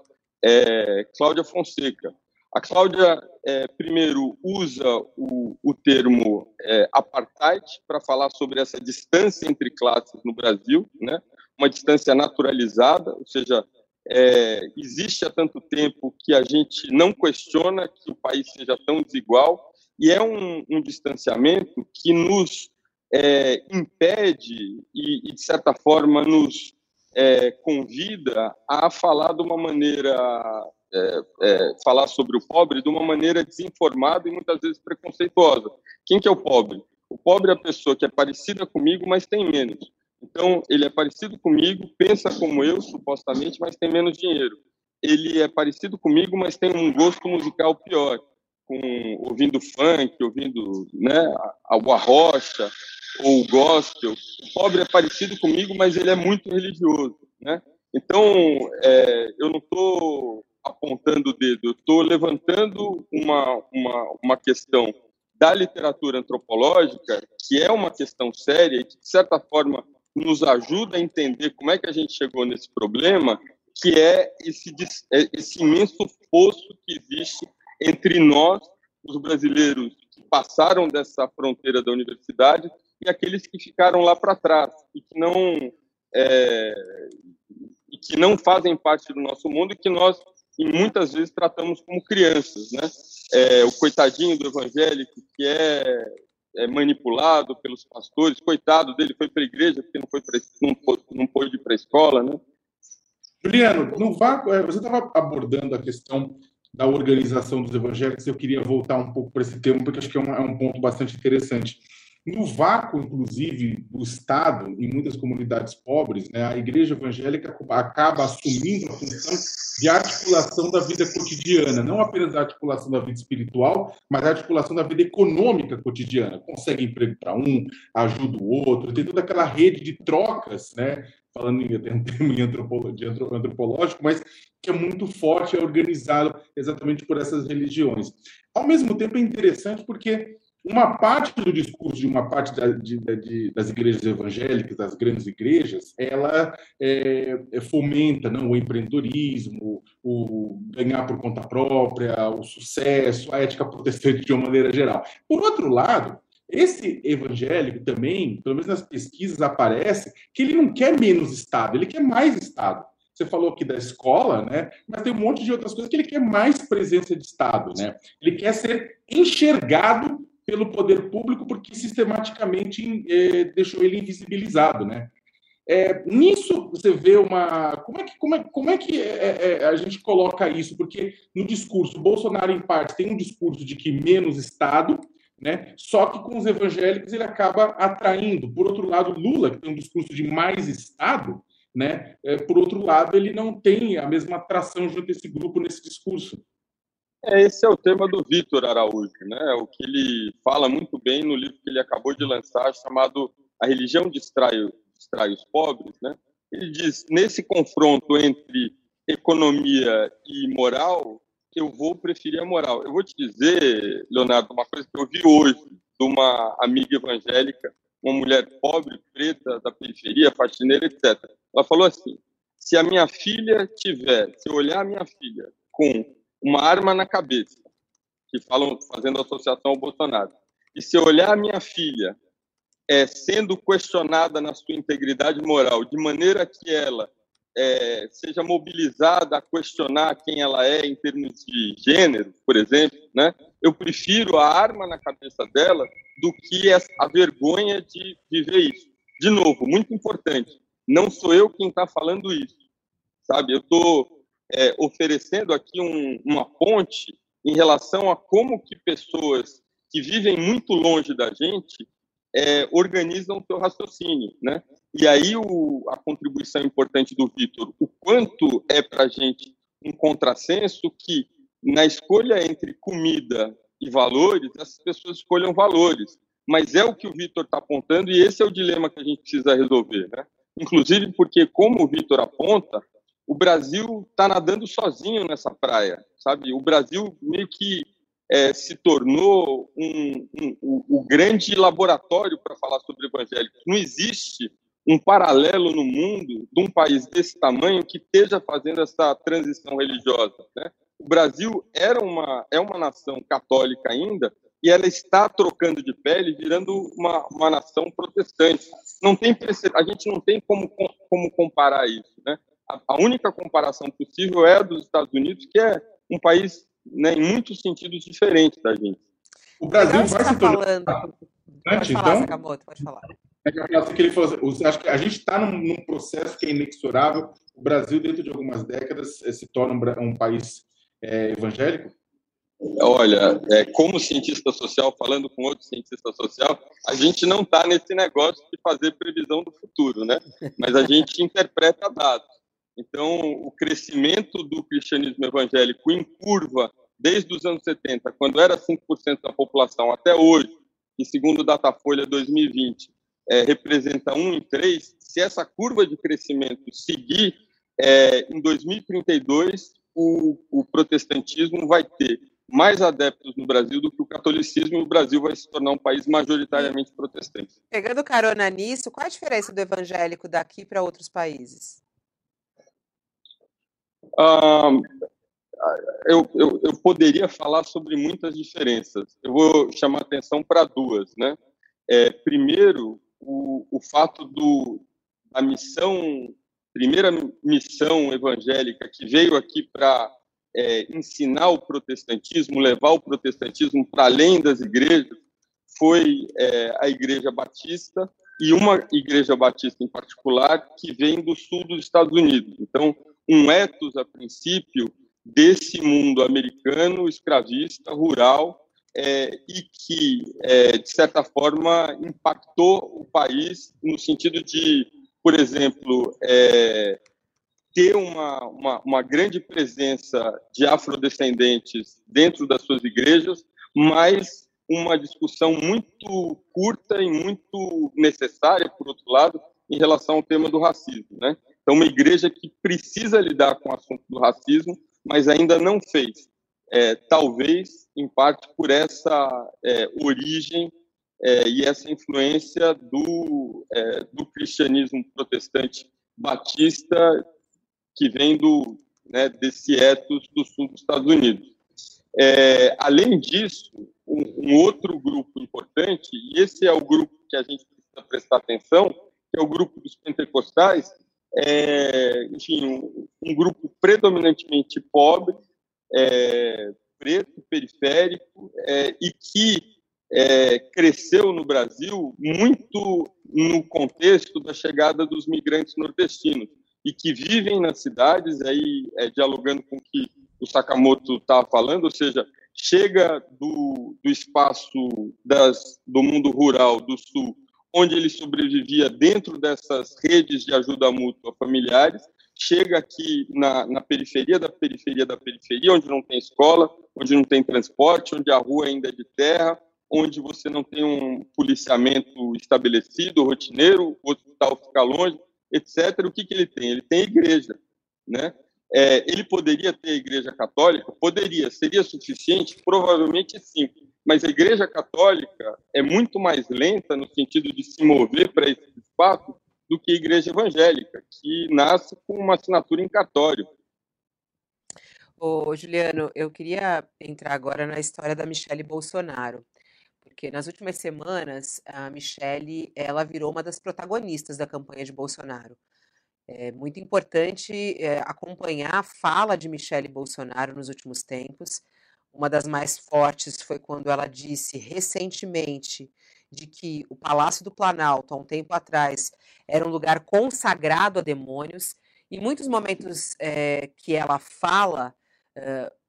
é, Cláudia Fonseca. A Cláudia, é, primeiro, usa o, o termo é, apartheid para falar sobre essa distância entre classes no Brasil, né? uma distância naturalizada, ou seja, é, existe há tanto tempo que a gente não questiona que o país seja tão desigual, e é um, um distanciamento que nos é, impede e, e, de certa forma, nos é, convida a falar de uma maneira, é, é, falar sobre o pobre de uma maneira desinformada e muitas vezes preconceituosa. Quem que é o pobre? O pobre é a pessoa que é parecida comigo, mas tem menos. Então, ele é parecido comigo, pensa como eu, supostamente, mas tem menos dinheiro. Ele é parecido comigo, mas tem um gosto musical pior, com ouvindo funk, ouvindo né, a, rocha, ou gospel. O pobre é parecido comigo, mas ele é muito religioso, né? Então, é, eu não estou apontando o dedo, eu estou levantando uma, uma, uma questão da literatura antropológica, que é uma questão séria e que, de certa forma, nos ajuda a entender como é que a gente chegou nesse problema, que é esse, é esse imenso fosso que existe entre nós, os brasileiros que passaram dessa fronteira da universidade, e aqueles que ficaram lá para trás e que não é, e que não fazem parte do nosso mundo e que nós e muitas vezes tratamos como crianças, né? É, o coitadinho do evangélico que é, é, manipulado pelos pastores, coitado dele foi para a igreja porque não foi pra, não, não pôde ir para a escola, né? Juliano, no vácuo, é, você estava abordando a questão da organização dos evangélicos. Eu queria voltar um pouco para esse tema porque acho que é um, é um ponto bastante interessante. No vácuo, inclusive, do Estado, em muitas comunidades pobres, né, a igreja evangélica acaba assumindo a função de articulação da vida cotidiana, não apenas a articulação da vida espiritual, mas a articulação da vida econômica cotidiana. Consegue emprego para um, ajuda o outro, tem toda aquela rede de trocas, né, falando em um termo antropológico, mas que é muito forte, é organizado exatamente por essas religiões. Ao mesmo tempo, é interessante porque uma parte do discurso de uma parte da, de, de, das igrejas evangélicas, das grandes igrejas, ela é, é, fomenta não, o empreendedorismo, o ganhar por conta própria, o sucesso, a ética protestante de uma maneira geral. Por outro lado, esse evangélico também, pelo menos nas pesquisas, aparece que ele não quer menos Estado, ele quer mais Estado. Você falou aqui da escola, né? Mas tem um monte de outras coisas que ele quer mais presença de Estado, né? Ele quer ser enxergado pelo poder público porque sistematicamente é, deixou ele invisibilizado, né? É, nisso você vê uma como é que como é, como é que é, é, a gente coloca isso? Porque no discurso Bolsonaro em parte tem um discurso de que menos Estado, né? Só que com os evangélicos ele acaba atraindo. Por outro lado, Lula que tem um discurso de mais Estado, né? É, por outro lado, ele não tem a mesma atração junto a esse grupo nesse discurso. É, esse é o tema do Vitor Araújo, né? O que ele fala muito bem no livro que ele acabou de lançar, chamado A Religião Distrai, Distrai os Pobres, né? Ele diz: nesse confronto entre economia e moral, eu vou preferir a moral. Eu vou te dizer, Leonardo, uma coisa que eu vi hoje de uma amiga evangélica, uma mulher pobre, preta, da periferia, faxineira, etc. Ela falou assim: se a minha filha tiver, se eu olhar a minha filha com uma arma na cabeça, que falam fazendo associação ao Bolsonaro. E se olhar a minha filha é, sendo questionada na sua integridade moral, de maneira que ela é, seja mobilizada a questionar quem ela é em termos de gênero, por exemplo, né? eu prefiro a arma na cabeça dela do que a vergonha de viver isso. De novo, muito importante, não sou eu quem está falando isso, sabe? Eu estou é, oferecendo aqui um, uma ponte em relação a como que pessoas que vivem muito longe da gente é, organizam o seu raciocínio, né? E aí o, a contribuição importante do Vitor, o quanto é para a gente um contrassenso que na escolha entre comida e valores, essas pessoas escolham valores. Mas é o que o Vitor está apontando e esse é o dilema que a gente precisa resolver, né? Inclusive porque, como o Vitor aponta, o Brasil está nadando sozinho nessa praia, sabe? O Brasil meio que é, se tornou um, um, um, um grande laboratório para falar sobre evangélicos. Não existe um paralelo no mundo de um país desse tamanho que esteja fazendo essa transição religiosa. Né? O Brasil era uma, é uma nação católica ainda e ela está trocando de pele, virando uma, uma nação protestante. Não tem a gente não tem como, como comparar isso, né? A única comparação possível é a dos Estados Unidos, que é um país, né, em muitos sentidos, diferente da gente. O Brasil vai tá se tornar... Falando... Pode falar, então, Sakamoto, pode falar. É que ele falou, assim, acho que a gente está num, num, processo que é inexorável. O Brasil, dentro de algumas décadas, eh, se torna um, um país é, evangélico? Olha, é, como cientista social, falando com outro cientista social, a gente não está nesse negócio de fazer previsão do futuro, né? Mas a gente interpreta dados. Então, o crescimento do cristianismo evangélico em curva, desde os anos 70, quando era 5% da população, até hoje, e segundo o Datafolha 2020, é, representa 1 em 3, se essa curva de crescimento seguir, é, em 2032, o, o protestantismo vai ter mais adeptos no Brasil do que o catolicismo e o Brasil vai se tornar um país majoritariamente protestante. Pegando carona nisso, qual a diferença do evangélico daqui para outros países? Eu, eu, eu, poderia falar sobre muitas diferenças. Eu vou chamar atenção para duas. Né? É, primeiro, o, o fato do, da missão, primeira missão evangélica que veio aqui para é, ensinar o protestantismo, levar o protestantismo para além das igrejas, foi é, a Igreja Batista e uma Igreja Batista em particular que vem do sul dos Estados Unidos. Então, um ethos, a princípio, desse mundo americano, escravista, rural, é, e que, é, de certa forma, impactou o país no sentido de, por exemplo, é, ter uma, uma, uma grande presença de afrodescendentes dentro das suas igrejas, mas uma discussão muito curta e muito necessária, por outro lado, em relação ao tema do racismo. Né? Então, uma igreja que precisa lidar com o assunto do racismo, mas ainda não fez. É, talvez, em parte, por essa é, origem é, e essa influência do, é, do cristianismo protestante batista que vem do, né, desse ethos do sul dos Estados Unidos. É, além disso, um, um, outro grupo importante, e esse é o grupo que a gente precisa prestar atenção, que é o grupo dos pentecostais, é, enfim, um, grupo predominantemente pobre, é, preto, periférico, é, e que é, cresceu no Brasil muito no contexto da chegada dos migrantes nordestinos e que vivem nas cidades, aí é, dialogando com o que o Sakamoto estava falando, ou seja, chega do, do espaço das, do mundo rural do sul, onde ele sobrevivia dentro dessas redes de ajuda mútua familiares, chega aqui na, na periferia da periferia da periferia, onde não tem escola, onde não tem transporte, onde a rua ainda é de terra, onde você não tem um policiamento estabelecido, rotineiro, o hospital fica longe, etc. O que, que ele tem? Ele tem igreja, né? É, ele poderia ter igreja católica? Poderia. Seria suficiente? Provavelmente sim. Mas a igreja católica é muito mais lenta no sentido de se mover para esse espaço do que a igreja evangélica, que nasce com uma assinatura em cartório. Ô, Juliano, eu queria entrar agora na história da Michelle Bolsonaro porque nas últimas semanas a Michelle ela virou uma das protagonistas da campanha de Bolsonaro. É muito importante é, acompanhar a fala de Michelle Bolsonaro nos últimos tempos. Uma das mais fortes foi quando ela disse recentemente de que o Palácio do Planalto, há um tempo atrás, era um lugar consagrado a demônios. Em muitos momentos é, que ela fala,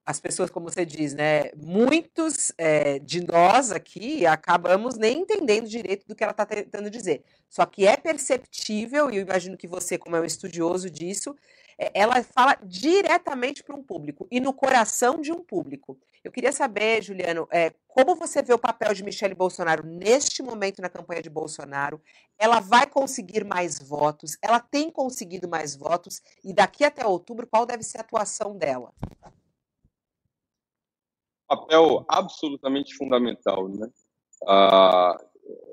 as pessoas, como você diz, né? Muitos é, de nós aqui acabamos nem entendendo direito do que ela está tentando dizer. Só que é perceptível, e eu imagino que você, como é um estudioso disso, ela fala diretamente para um público e no coração de um público. Eu queria saber, Juliano, é, como você vê o papel de Michele Bolsonaro neste momento na campanha de Bolsonaro? Ela vai conseguir mais votos? Ela tem conseguido mais votos? E daqui até outubro, qual deve ser a atuação dela? papel absolutamente fundamental, né? Ah,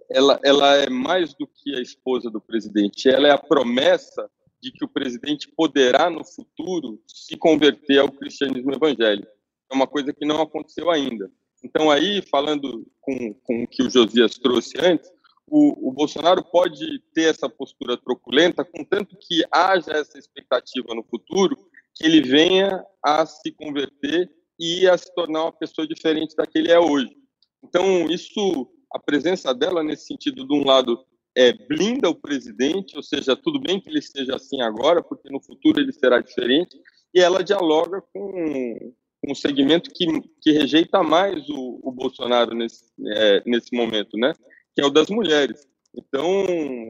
ela, ela é mais do que a esposa do presidente, ela é a promessa de que o presidente poderá, no futuro, se converter ao cristianismo evangélico. É uma coisa que não aconteceu ainda. Então, aí, falando com, com o que o Josias trouxe antes, o, o Bolsonaro pode ter essa postura truculenta, contanto que haja essa expectativa no futuro que ele venha a se converter e a se tornar uma pessoa diferente da que ele é hoje. Então, isso A presença dela, nesse sentido, de um lado, é, blinda o presidente, ou seja, tudo bem que ele esteja assim agora, porque no futuro ele será diferente, e ela dialoga com, um segmento que, que rejeita mais o, o Bolsonaro nesse, é, nesse momento, né? que é o das mulheres. Então,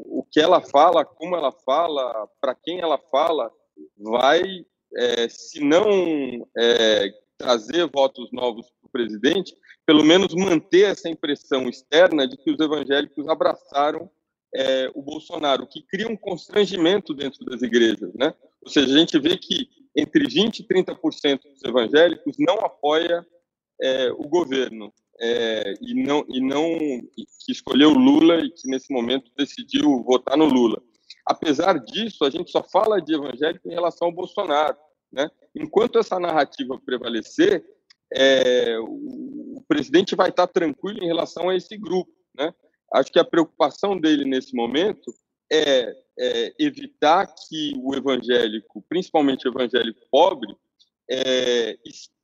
o que ela fala, como ela fala, para quem ela fala, vai, é, se não é, trazer votos novos para o presidente, pelo menos manter essa impressão externa de que os evangélicos abraçaram é, o Bolsonaro, que cria um constrangimento dentro das igrejas, né? Ou seja, a gente vê que entre 20% e 30% dos evangélicos não apoia é, o governo é, e não e não que escolheu Lula e que nesse momento decidiu votar no Lula. Apesar disso, a gente só fala de evangélico em relação ao Bolsonaro, né? Enquanto essa narrativa prevalecer, é, o, o presidente vai estar tranquilo em relação a esse grupo, né? Acho que a preocupação dele nesse momento é, é evitar que o evangélico, principalmente o evangélico pobre, é,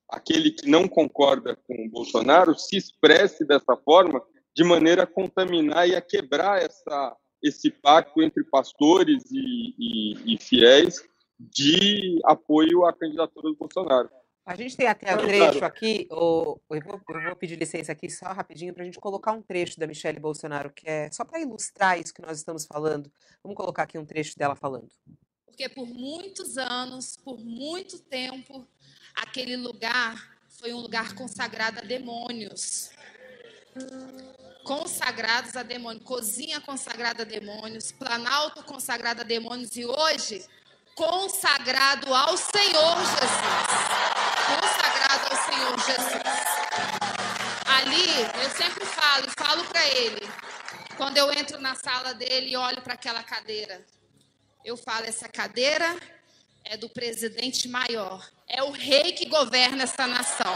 aquele que não concorda com o Bolsonaro, se expresse dessa forma, de maneira a contaminar e a quebrar essa, esse pacto entre pastores e, e, e fiéis de apoio à candidatura do Bolsonaro. A gente tem até um trecho aqui, eu, vou, eu vou pedir licença aqui só rapidinho para a gente colocar um trecho da Michelle Bolsonaro, que é só para ilustrar isso que nós estamos falando. Vamos colocar aqui um trecho dela falando. Porque por muitos anos, por muito tempo, aquele lugar foi um lugar consagrado a demônios. Consagrados a demônios, cozinha consagrada a demônios, planalto consagrado a demônios, e hoje consagrado ao Senhor Jesus. Consagrado ao Senhor Jesus. Ali, eu sempre falo, e falo para ele, quando eu entro na sala dele e olho para aquela cadeira, eu falo: essa cadeira é do presidente maior, é o rei que governa essa nação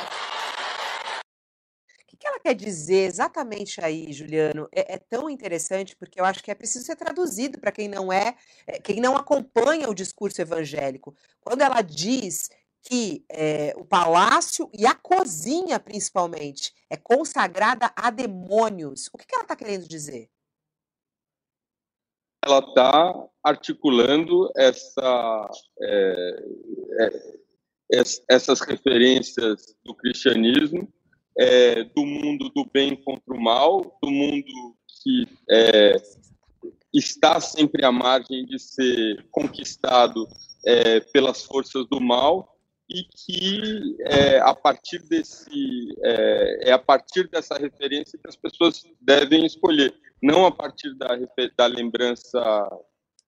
que ela quer dizer exatamente aí, Juliano? É, é, tão interessante porque eu acho que é preciso ser traduzido para quem não é, é, quem não acompanha o discurso evangélico. Quando ela diz que é, o palácio e a cozinha, principalmente, é consagrada a demônios, o que, que ela está querendo dizer? Ela está articulando essa, é, é, essas referências do cristianismo é, do mundo do bem contra o mal, do mundo que é, está sempre à margem de ser conquistado é, pelas forças do mal e que é, a partir desse é, é, a partir dessa referência que as pessoas devem escolher, não a partir da, da lembrança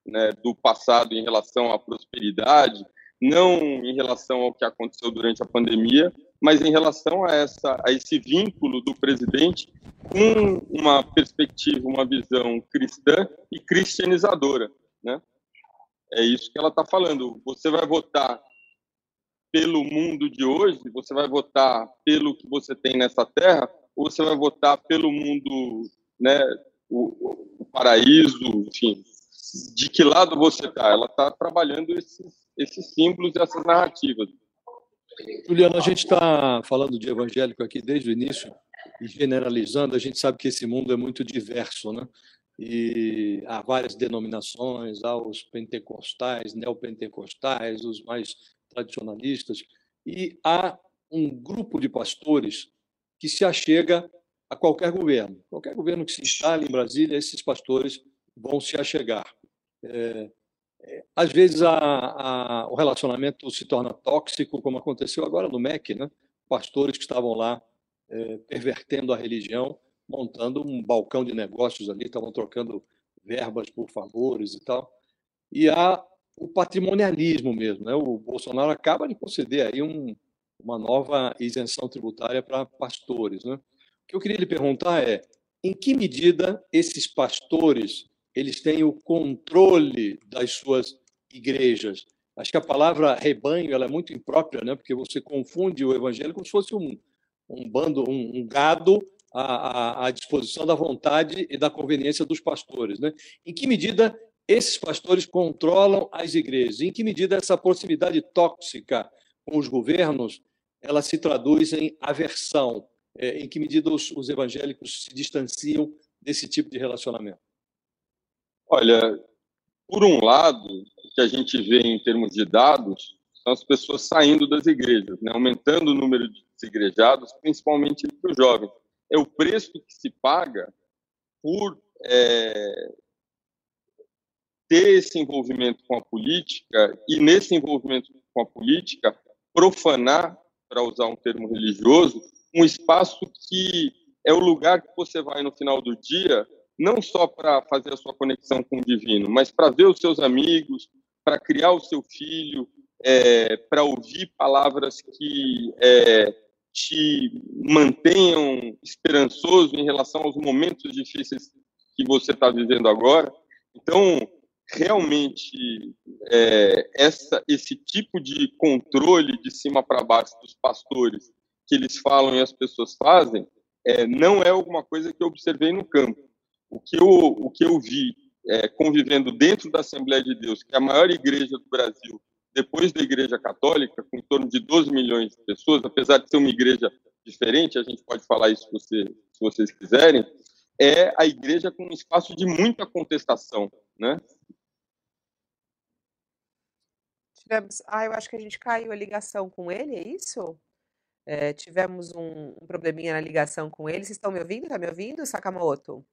né, do passado em relação à prosperidade, não em relação ao que aconteceu durante a pandemia, mas em relação a, essa, a esse vínculo do presidente com uma perspectiva, uma visão cristã e cristianizadora. Né? É isso que ela está falando. Você vai votar pelo mundo de hoje, você vai votar pelo que você tem nessa terra, ou você vai votar pelo mundo, né, o, o paraíso, enfim, de que lado você está? Ela está trabalhando esses, esses símbolos e essas narrativas. Juliana, a gente está falando de evangélico aqui desde o início e generalizando, a gente sabe que esse mundo é muito diverso, né? E há várias denominações, há os pentecostais, neopentecostais, os mais tradicionalistas, e há um grupo de pastores que se achega a qualquer governo. Qualquer governo que se instale em Brasília, esses pastores vão se achegar. É, às vezes a, a, o relacionamento se torna tóxico, como aconteceu agora no MEC, né? pastores que estavam lá é, pervertendo a religião, montando um balcão de negócios ali, estavam trocando verbas por favores e tal. E há o patrimonialismo mesmo. Né? O Bolsonaro acaba de conceder aí um, uma nova isenção tributária para pastores. Né? O que eu queria lhe perguntar é, em que medida esses pastores eles têm o controle das suas igrejas. Acho que a palavra rebanho ela é muito imprópria, né? porque você confunde o evangelho como se fosse um, um bando, um, um gado à, à, disposição da vontade e da conveniência dos pastores. Né? Em que medida esses pastores controlam as igrejas? Em que medida essa proximidade tóxica com os governos ela se traduz em aversão? É, em que medida os, os evangélicos se distanciam desse tipo de relacionamento? Olha, por um lado, o que a gente vê em termos de dados são as pessoas saindo das igrejas, né? aumentando o número de desigrejados, principalmente entre os jovens. É o preço que se paga por é, ter esse envolvimento com a política e, nesse envolvimento com a política, profanar, para usar um termo religioso, um espaço que é o lugar que você vai no final do dia, não só para fazer a sua conexão com o divino, mas para ver os seus amigos, para criar o seu filho, é, para ouvir palavras que é, te mantenham esperançoso em relação aos momentos difíceis que você está vivendo agora. Então, realmente, é, essa, esse tipo de controle de cima para baixo dos pastores que eles falam e as pessoas fazem, é, não é alguma coisa que eu observei no campo. O que eu, o que eu vi é, convivendo dentro da Assembleia de Deus, que é a maior igreja do Brasil, depois da Igreja Católica, com em torno de 12 milhões de pessoas, apesar de ser uma igreja diferente, a gente pode falar isso se, você, se vocês quiserem, é a igreja com um espaço de muita contestação, né? Tivemos, ah, eu acho que a gente caiu a ligação com ele, é isso? É, tivemos um, um probleminha na ligação com ele. Vocês estão me ouvindo? Tá me ouvindo, Sakamoto?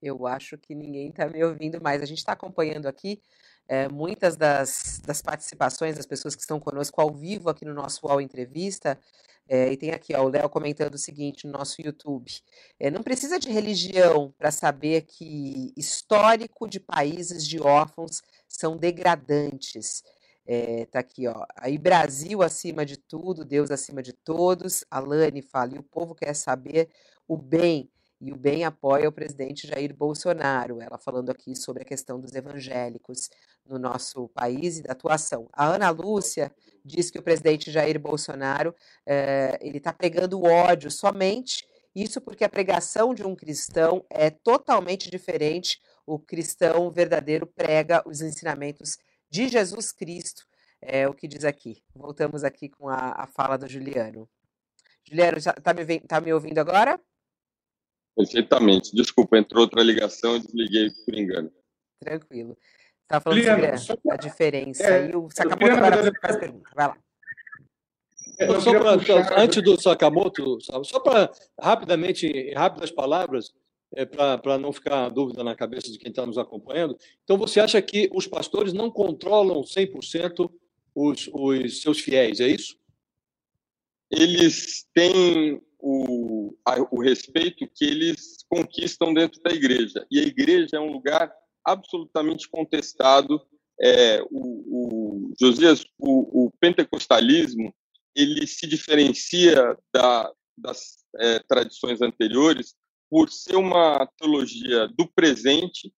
Eu acho que ninguém está me ouvindo mais. A gente está acompanhando aqui é, muitas das, das participações das pessoas que estão conosco ao vivo aqui no nosso UOL Entrevista. É, e tem aqui ó, o Léo comentando o seguinte no nosso YouTube: é, não precisa de religião para saber que histórico de países de órfãos são degradantes. É, tá aqui, ó. Aí Brasil acima de tudo, Deus acima de todos. Alane fala, e o povo quer saber o bem e o bem apoia o presidente Jair Bolsonaro. Ela falando aqui sobre a questão dos evangélicos no nosso país e da atuação. A Ana Lúcia diz que o presidente Jair Bolsonaro eh, ele está pregando ódio somente. Isso porque a pregação de um cristão é totalmente diferente. O cristão verdadeiro prega os ensinamentos de Jesus Cristo, é o que diz aqui. Voltamos aqui com a, a fala do Juliano. Juliano, está me, tá me ouvindo agora? Perfeitamente. Desculpa, entrou outra ligação e desliguei por engano. Tranquilo. Estava falando Liana, sobre a, a diferença. É, e o Sakamoto agora você faz pergunta. Vai lá. É, só pra, antes do Sakamoto, só para rapidamente, em rápidas palavras, é, para não ficar dúvida na cabeça de quem está nos acompanhando. Então, você acha que os pastores não controlam 100% os, os seus fiéis, é isso? Eles têm o, a, o respeito que eles conquistam dentro da igreja. E a igreja é um lugar absolutamente contestado. É, o, o, Josias, o, o, pentecostalismo, ele se diferencia da, das é, tradições anteriores por ser uma teologia do presente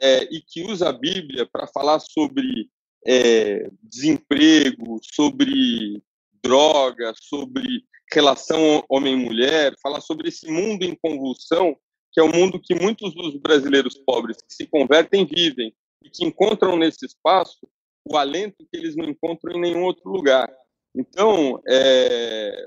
é, e que usa a Bíblia para falar sobre é, desemprego, sobre droga, sobre relação homem-mulher, falar sobre esse mundo em convulsão, que é o mundo que muitos dos brasileiros pobres que se convertem vivem e que encontram nesse espaço o alento que eles não encontram em nenhum outro lugar. Então, é,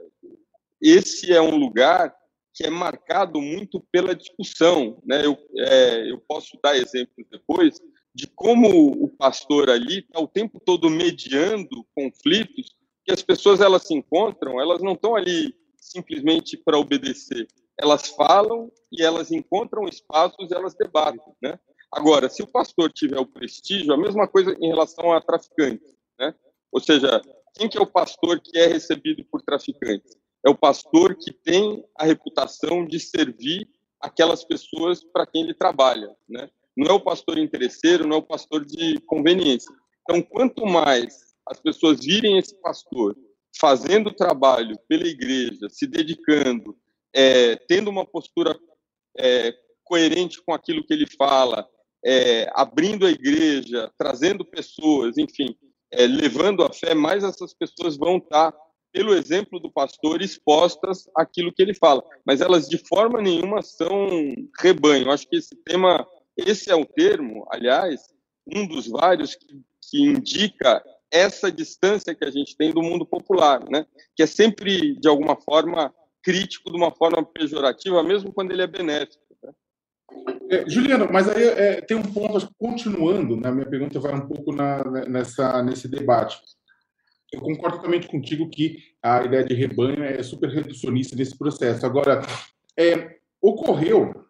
esse é um lugar que é marcado muito pela discussão. Né? Eu, é, eu posso dar exemplos depois de como o pastor ali está o tempo todo mediando conflitos que as pessoas elas se encontram, elas não estão ali simplesmente para obedecer. Elas falam e elas encontram espaços elas debatem, né? Agora, se o pastor tiver o prestígio, a mesma coisa em relação a traficantes, né? Ou seja, quem que é o pastor que é recebido por traficantes? É o pastor que tem a reputação de servir aquelas pessoas para quem ele trabalha, né? Não é o pastor interesseiro, não é o pastor de conveniência. Então, quanto mais as pessoas virem esse pastor fazendo trabalho pela igreja, se dedicando, é, tendo uma postura é, coerente com aquilo que ele fala, é, abrindo a igreja, trazendo pessoas, enfim, é, levando a fé, mais essas pessoas vão estar, pelo exemplo do pastor, expostas àquilo que ele fala. Mas elas, de forma nenhuma, são rebanho. Acho que esse tema, esse é o termo, aliás, um dos vários que, que indica essa distância que a gente tem do mundo popular, né? que é sempre, de alguma forma, crítico de uma forma pejorativa, mesmo quando ele é benéfico. Né? É, Juliano, mas aí é, tem um ponto, continuando, né, minha pergunta vai um pouco na, nessa, nesse debate. Eu concordo totalmente contigo que a ideia de rebanho é super reducionista nesse processo. Agora, é, ocorreu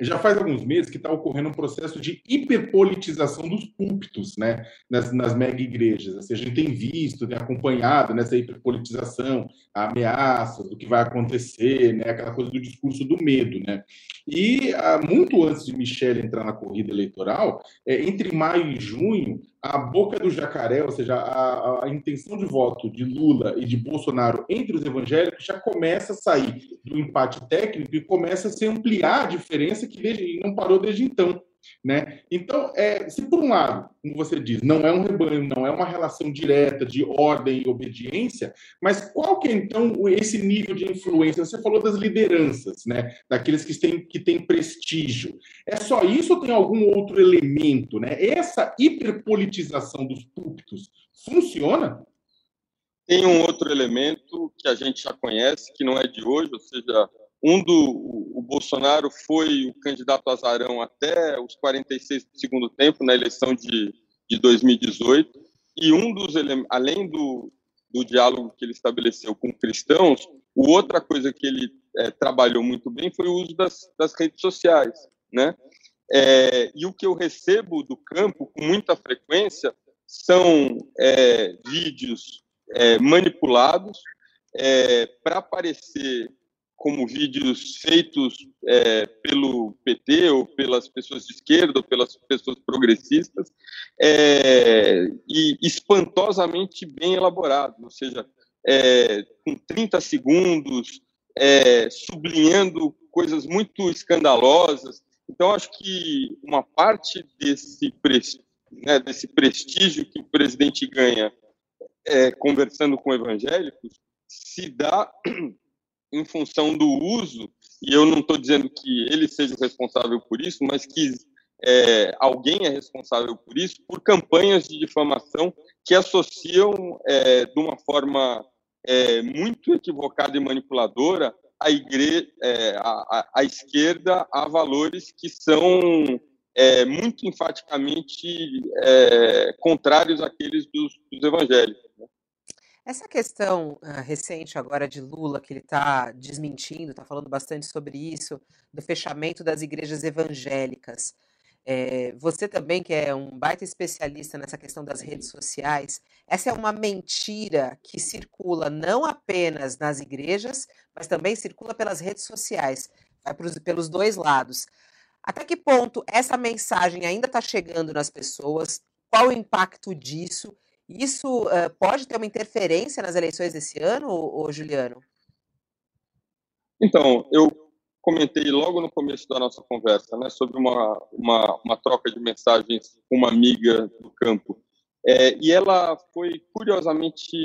já faz alguns meses que está ocorrendo um processo de hiperpolitização dos púlpitos, né, nas, nas mega igrejas. Assim, a gente tem visto, tem acompanhado nessa hiperpolitização, a ameaça do que vai acontecer, né, aquela coisa do discurso do medo, né. E ah, muito antes de Michele entrar na corrida eleitoral, é, entre maio e junho, a boca do jacaré, ou seja, a, a, intenção de voto de Lula e de Bolsonaro entre os evangélicos já começa a sair do empate técnico e começa a se ampliar a diferença que desde, não parou desde então. Né? Então, é, se por um lado, como você diz, não é um rebanho, não é uma relação direta de ordem e obediência, mas qual que é então esse nível de influência? Você falou das lideranças, né? daqueles que têm, que têm prestígio. É só isso ou tem algum outro elemento? Né? Essa hiperpolitização dos púlpitos funciona? Tem um outro elemento que a gente já conhece, que não é de hoje, ou seja, um do o Bolsonaro foi o candidato azarão até os 46 do segundo tempo na eleição de, de 2018 e um dos além do, do diálogo que ele estabeleceu com cristãos, outra coisa que ele é, trabalhou muito bem foi o uso das, das redes sociais, né? É, e o que eu recebo do campo com muita frequência são é, vídeos é, manipulados é, para parecer como vídeos feitos é, pelo PT ou pelas pessoas de esquerda ou pelas pessoas progressistas é, e espantosamente bem elaborados, ou seja, é, com 30 segundos, é, sublinhando coisas muito escandalosas. Então, acho que uma parte desse, né, desse prestígio que o presidente ganha é, conversando com evangélicos se dá em função do uso, e eu não estou dizendo que ele seja o responsável por isso, mas que é, alguém é responsável por isso, por campanhas de difamação que associam é, de uma forma é, muito equivocada e manipuladora a, igre é, a, a, a, esquerda a valores que são é, muito enfaticamente é, contrários àqueles dos, dos evangélicos. Essa questão recente agora de Lula, que ele está desmentindo, está falando bastante sobre isso, do fechamento das igrejas evangélicas. É, você também, que é um baita especialista nessa questão das redes sociais, essa é uma mentira que circula não apenas nas igrejas, mas também circula pelas redes sociais, vai pros, pelos dois lados. Até que ponto essa mensagem ainda está chegando nas pessoas? Qual o impacto disso? Isso uh, pode ter uma interferência nas eleições desse ano, ou, Juliano? Então, eu comentei logo no começo da nossa conversa né, sobre uma, uma, uma troca de mensagens com uma amiga do campo. É, e ela foi curiosamente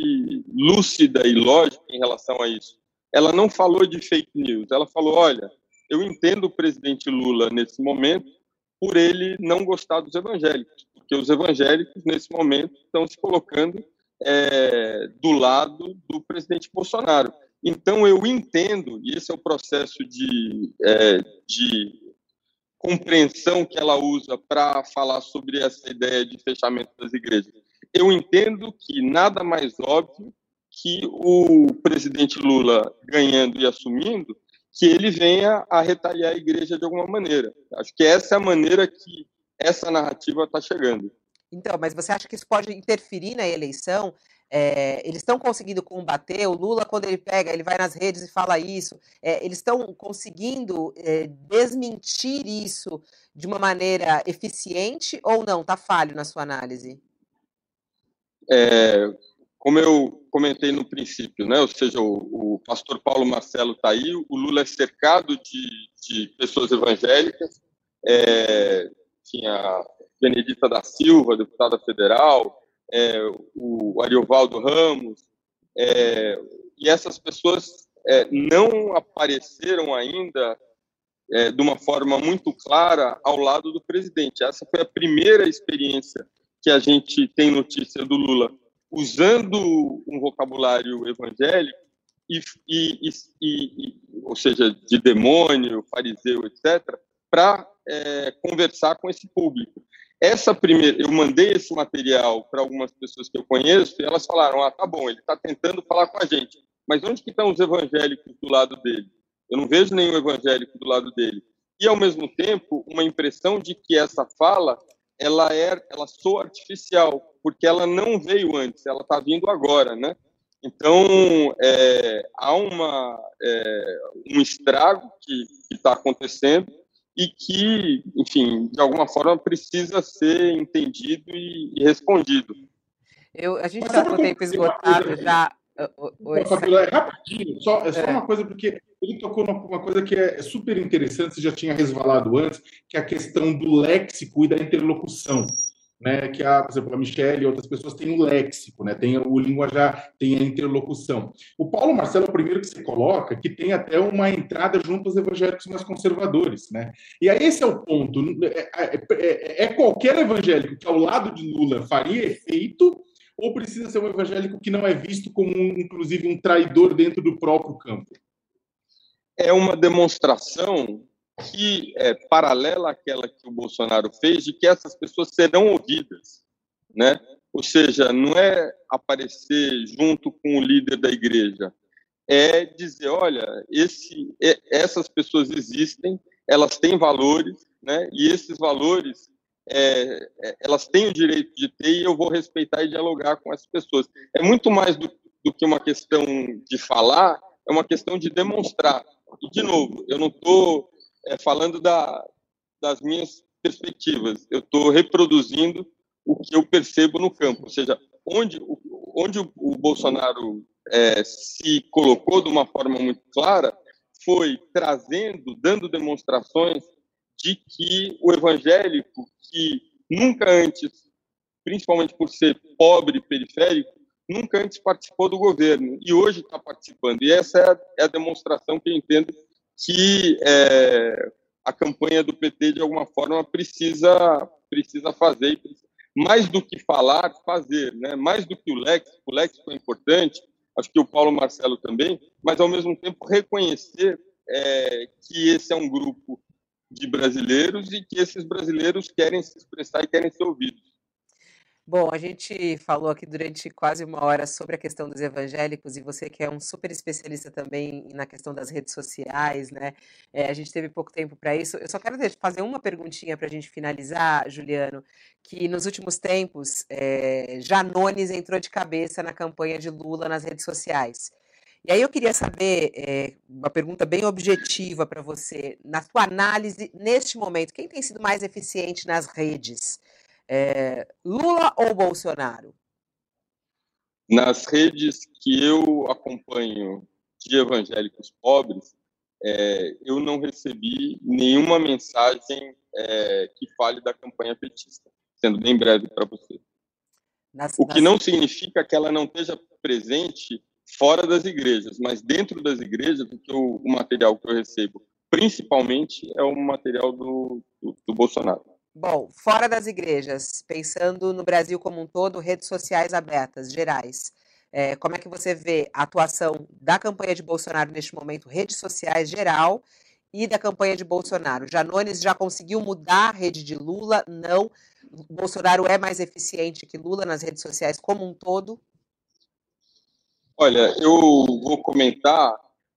lúcida e lógica em relação a isso. Ela não falou de fake news, ela falou: olha, eu entendo o presidente Lula nesse momento por ele não gostar dos evangélicos porque os evangélicos, nesse momento, estão se colocando é, do lado do presidente Bolsonaro. Então, eu entendo, e esse é o processo de, é, de compreensão que ela usa para falar sobre essa ideia de fechamento das igrejas. Eu entendo que nada mais óbvio que o presidente Lula ganhando e assumindo, que ele venha a retalhar a igreja de alguma maneira. Acho que essa é a maneira que essa narrativa está chegando. Então, mas você acha que isso pode interferir na eleição? É, eles estão conseguindo combater o Lula quando ele pega, ele vai nas redes e fala isso. É, eles estão conseguindo é, desmentir isso de uma maneira eficiente ou não? Está falho na sua análise? É, como eu comentei no princípio, né? Ou seja, o, o pastor Paulo Marcelo está aí, o Lula é cercado de, de pessoas evangélicas. Tinha Benedita da Silva, deputada federal, é, o Ariovaldo Ramos, é, e essas pessoas é, não apareceram ainda é, de uma forma muito clara ao lado do presidente. Essa foi a primeira experiência que a gente tem notícia do Lula usando um vocabulário evangélico, e, e, e, ou seja, de demônio, fariseu, etc., para é, conversar com esse público. Essa primeira, eu mandei esse material para algumas pessoas que eu conheço e elas falaram: ah, tá bom, ele está tentando falar com a gente, mas onde que estão os evangélicos do lado dele? Eu não vejo nenhum evangélico do lado dele. E ao mesmo tempo, uma impressão de que essa fala ela é, ela soa artificial, porque ela não veio antes, ela está vindo agora, né? Então é, há uma é, um estrago que está acontecendo e que, enfim, de alguma forma precisa ser entendido e, e respondido. Eu, a gente está com o tempo esgotado já. Oi, Fabiola, é rapidinho, só, é só é. uma coisa, porque ele tocou numa coisa que é super interessante, você já tinha resvalado antes, que é a questão do léxico e da interlocução né, que a, por exemplo, a Michelle e outras pessoas têm o léxico, né, tem o linguajar, tem a interlocução. O Paulo Marcelo é o primeiro que se coloca, que tem até uma entrada junto aos evangélicos mais conservadores, né? E aí esse é o ponto. É, é, é, é qualquer evangélico que ao lado de Lula faria efeito ou precisa ser um evangélico que não é visto como, um, inclusive, um traidor dentro do próprio campo? É uma demonstração que é paralela àquela que o Bolsonaro fez, de que essas pessoas serão ouvidas, né? Ou seja, não é aparecer junto com o líder da igreja, é dizer, olha, esse, essas pessoas existem, elas têm valores, né? E esses valores é, é, elas têm o direito de ter e eu vou respeitar e dialogar com essas pessoas. É muito mais do, do que uma questão de falar, é uma questão de demonstrar. E, de novo, eu não estou é, falando da, das minhas perspectivas. Eu estou reproduzindo o que eu percebo no campo, ou seja, onde, onde o, o Bolsonaro é, se colocou de uma forma muito clara foi trazendo, dando demonstrações de que o evangélico, que nunca antes, principalmente por ser pobre periférico, nunca antes participou do governo e hoje está participando. E essa é a, é a demonstração que eu entendo que é, a campanha do PT, de alguma forma, precisa, precisa fazer. Mais do que falar, fazer. Né? Mais do que o léxico, o léxico é importante, acho que o Paulo Marcelo também, mas, ao mesmo tempo, reconhecer é, que esse é um grupo de brasileiros e que esses brasileiros querem se expressar e querem ser ouvidos. Bom, a gente falou aqui durante quase uma hora sobre a questão dos evangélicos e você que é um super especialista também na questão das redes sociais, né? É, a gente teve pouco tempo para isso. Eu só quero fazer uma perguntinha para a gente finalizar, Juliano, que nos últimos tempos é, Janones entrou de cabeça na campanha de Lula nas redes sociais. E aí eu queria saber, é, uma pergunta bem objetiva para você, na sua análise, neste momento, quem tem sido mais eficiente nas redes? É, Lula ou Bolsonaro? Nas redes que eu acompanho de evangélicos pobres, é, eu não recebi nenhuma mensagem é, que fale da campanha petista, sendo bem breve para você. Nas, o que nas... não significa que ela não esteja presente fora das igrejas, mas dentro das igrejas, o, o material que eu recebo, principalmente, é o material do, do, do Bolsonaro. Bom, fora das igrejas, pensando no Brasil como um todo, redes sociais abertas, gerais. É, como é que você vê a atuação da campanha de Bolsonaro neste momento, redes sociais geral, e da campanha de Bolsonaro? Janones já conseguiu mudar a rede de Lula? Não. Bolsonaro é mais eficiente que Lula nas redes sociais como um todo? Olha, eu vou comentar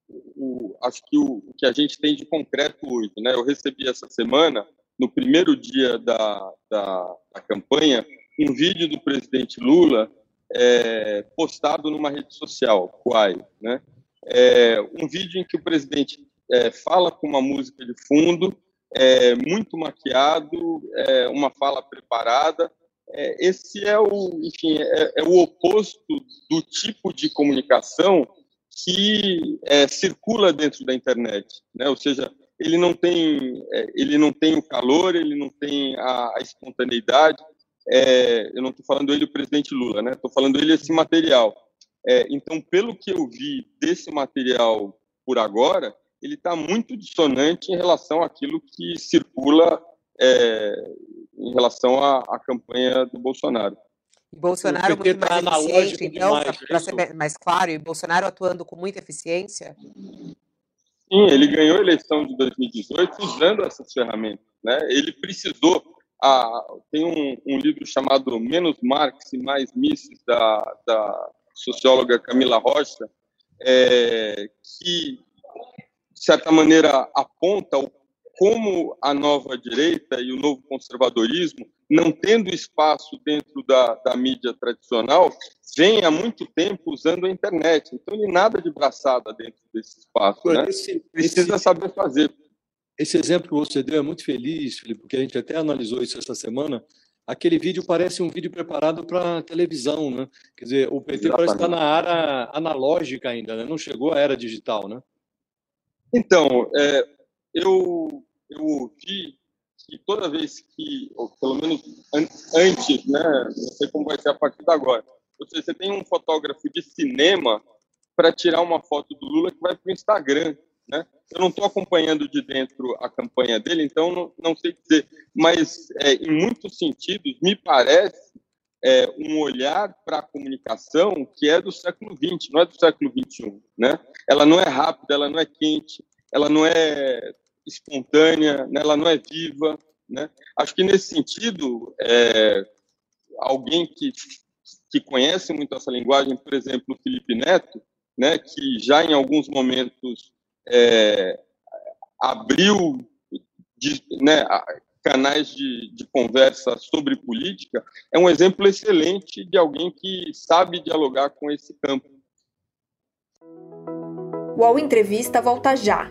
o, acho que o, o que a gente tem de concreto hoje. Né? Eu recebi essa semana no primeiro dia da, da, da campanha, um vídeo do presidente Lula é, postado numa rede social, Quai, né? É, um vídeo em que o presidente é, fala com uma música de fundo, é, muito maquiado, é, uma fala preparada. É, esse é o, enfim, é, é, o oposto do tipo de comunicação que circula dentro da internet, né? Ou seja, ele não tem, é, ele não tem o calor, ele não tem a, a espontaneidade. É, eu não estou falando ele o presidente Lula, né? Estou falando ele esse material. É, então, pelo que eu vi desse material por agora, ele está muito dissonante em relação àquilo que circula é, em relação à, à, campanha do Bolsonaro. Bolsonaro muito mais tá eficiente, então, para ser mais claro, e Bolsonaro atuando com muita eficiência? Sim, ele ganhou a eleição de 2018 usando essas ferramentas. Né? Ele precisou. A, tem um, um, livro chamado Menos Marx e Mais Mises, da, da socióloga Camila Rocha, é, que, de certa maneira, aponta como a nova direita e o novo conservadorismo, não tendo espaço dentro da, da mídia tradicional, vem há muito tempo usando a internet. Então, ele nada de braçada dentro desse espaço. Né? Esse, Precisa esse, saber fazer. Esse exemplo que você deu é muito feliz, Felipe, porque a gente até analisou isso essa semana. Aquele vídeo parece um vídeo preparado para televisão, né? Quer dizer, o PT Exatamente. parece estar na área analógica ainda, né? não chegou à era digital, né? Então, é, eu, eu ouvi que toda vez que, ou pelo menos antes, né, não sei como vai ser a partir de agora, você, você tem um fotógrafo de cinema para tirar uma foto do Lula que vai para o Instagram. Né? Eu não estou acompanhando de dentro a campanha dele, então não, não sei dizer, mas é, em muitos sentidos me parece é, um olhar para a comunicação que é do século XX, não é do século XXI. Né? Ela não é rápida, ela não é quente, ela não é espontânea, né? ela não é viva. Né? Acho que nesse sentido, é, alguém que, que conhece muito essa linguagem, por exemplo, o Felipe Neto, né, que já em alguns momentos é, abriu de, né, canais de, de conversa sobre política, é um exemplo excelente de alguém que sabe dialogar com esse campo. O UOL Entrevista volta já.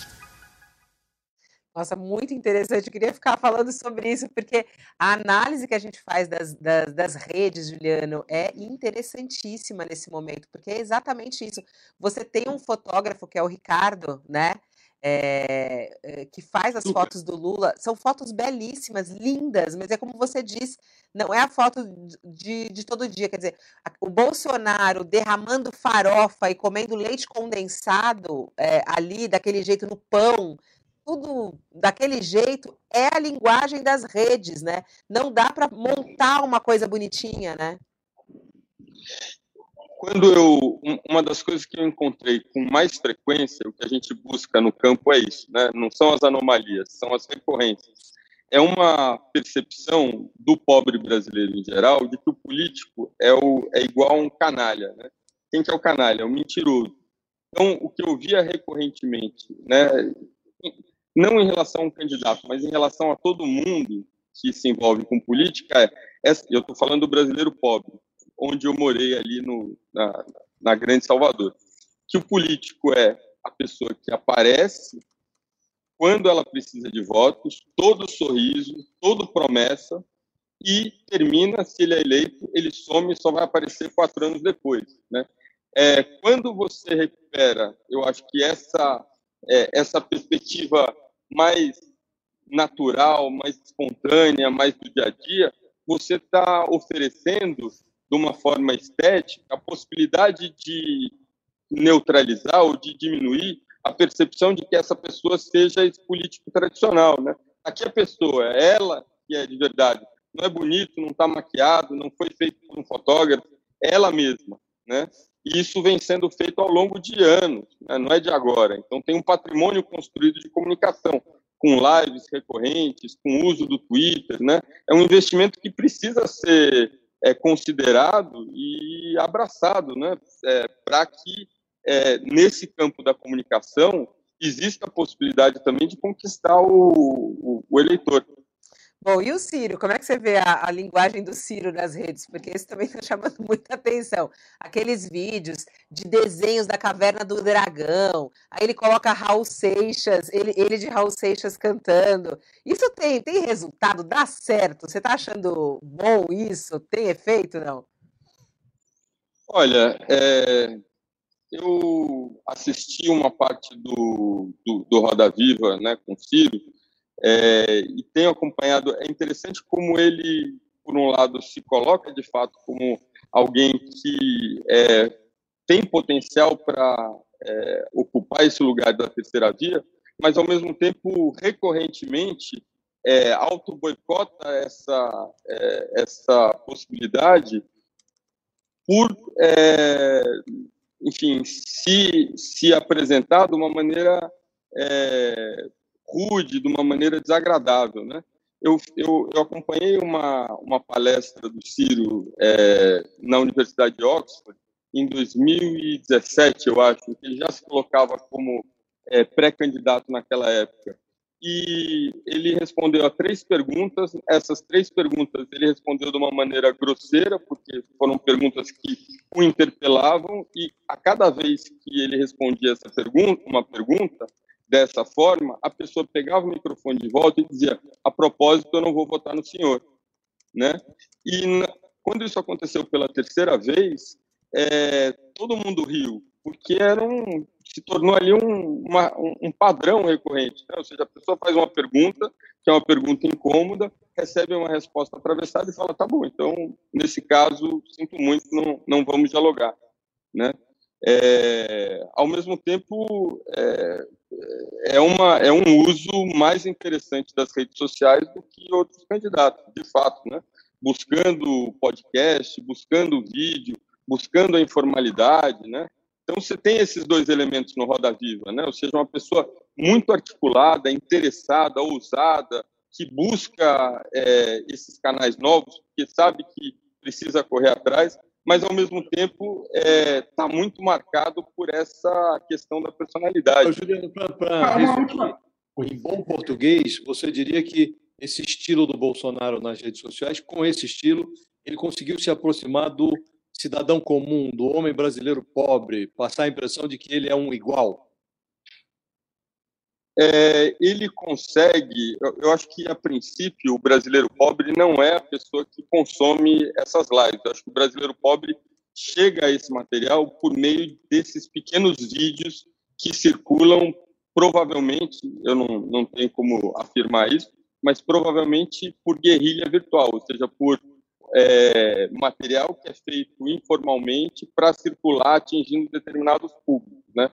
Nossa, muito interessante. Eu queria ficar falando sobre isso, porque a análise que a gente faz das, das, das, redes, Juliano, é interessantíssima nesse momento, porque é exatamente isso. Você tem um fotógrafo que é o Ricardo, né? É, que faz as fotos do Lula. São fotos belíssimas, lindas, mas é como você disse, não é a foto de, de todo dia. Quer dizer, o Bolsonaro derramando farofa e comendo leite condensado é, ali, daquele jeito no pão tudo daquele jeito é a linguagem das redes, né? Não dá para montar uma coisa bonitinha, né? Quando eu uma das coisas que eu encontrei com mais frequência, o que a gente busca no campo é isso, né? Não são as anomalias, são as recorrências. É uma percepção do pobre brasileiro em geral de que o político é, o, é igual a um canalha, né? Quem que é o canalha? É o mentiroso. Então, o que eu via recorrentemente, né, não em relação ao candidato, mas em relação a todo mundo que se envolve com política, é, eu estou falando do brasileiro pobre, onde eu morei ali no, na, na Grande Salvador, que o político é a pessoa que aparece quando ela precisa de votos, todo sorriso, todo promessa, e termina, se ele é eleito, ele some e só vai aparecer quatro anos depois. Né? É, quando você recupera, eu acho que essa é, essa perspectiva mais natural, mais espontânea, mais do dia a dia, você está oferecendo, de uma forma estética, a possibilidade de neutralizar ou de diminuir a percepção de que essa pessoa seja esse político tradicional, né? Aqui a pessoa, ela que é de verdade, não é bonito, não está maquiado, não foi feito por um fotógrafo, é ela mesma, né? E isso vem sendo feito ao longo de anos, né? não é de agora. Então, tem um patrimônio construído de comunicação, com lives recorrentes, com uso do Twitter. Né? É um investimento que precisa ser é, considerado e abraçado né? É, para que, é, nesse campo da comunicação, exista a possibilidade também de conquistar o, o, o eleitor. Bom, e o Ciro? Como é que você vê a, a linguagem do Ciro nas redes? Porque isso também está chamando muita atenção. Aqueles vídeos de desenhos da caverna do dragão, aí ele coloca Raul Seixas, ele, ele de Raul Seixas cantando. Isso tem, tem resultado? Dá certo? Você está achando bom isso? Tem efeito, não? Olha, é, eu assisti uma parte do, do, do Roda Viva né, com o Ciro, é, e tenho acompanhado. É interessante como ele, por um lado, se coloca de fato como alguém que é, tem potencial para é, ocupar esse lugar da terceira via, mas ao mesmo tempo recorrentemente é, auto boicota essa é, essa possibilidade por é, enfim se se apresentar de uma maneira rude, de uma maneira desagradável, né? Eu, eu, eu acompanhei uma, uma palestra do Ciro é, na Universidade de Oxford em 2017, eu acho, que ele já se colocava como é, pré-candidato naquela época. E ele respondeu a três perguntas. Essas três perguntas ele respondeu de uma maneira grosseira, porque foram perguntas que o interpelavam. E a cada vez que ele respondia essa pergunta, uma pergunta, dessa forma, a pessoa pegava o microfone de volta e dizia: a propósito, eu não vou votar no senhor. Né? E quando isso aconteceu pela terceira vez, é, todo mundo riu, porque era um, se tornou ali um, uma, um padrão recorrente. Né? Ou seja, a pessoa faz uma pergunta, que é uma pergunta incômoda, recebe uma resposta atravessada e fala: tá bom, então, nesse caso, sinto muito, não, não vamos dialogar. Né? É, ao mesmo tempo, é, é, uma, é um uso mais interessante das redes sociais do que outros candidatos, de fato, né? buscando podcast, buscando vídeo, buscando a informalidade, né? Então você tem esses dois elementos no Roda Viva, né? Ou seja, uma pessoa muito articulada, interessada, ousada, que busca é, esses canais novos, porque sabe que precisa correr atrás, mas ao mesmo tempo está é, tá muito marcado por essa questão da personalidade. Juliano, para resumir, em bom português, você diria que esse estilo do Bolsonaro nas redes sociais, com esse estilo, ele conseguiu se aproximar do cidadão comum, do homem brasileiro pobre, passar a impressão de que ele é um igual? É, ele consegue. Eu, eu, acho que, a princípio, o brasileiro pobre não é a pessoa que consome essas lives. Eu acho que o brasileiro pobre chega a esse material por meio desses pequenos vídeos que circulam, provavelmente, eu não, não tenho como afirmar isso, mas provavelmente por guerrilha virtual, ou seja, por é, material que é feito informalmente para circular atingindo determinados públicos, né?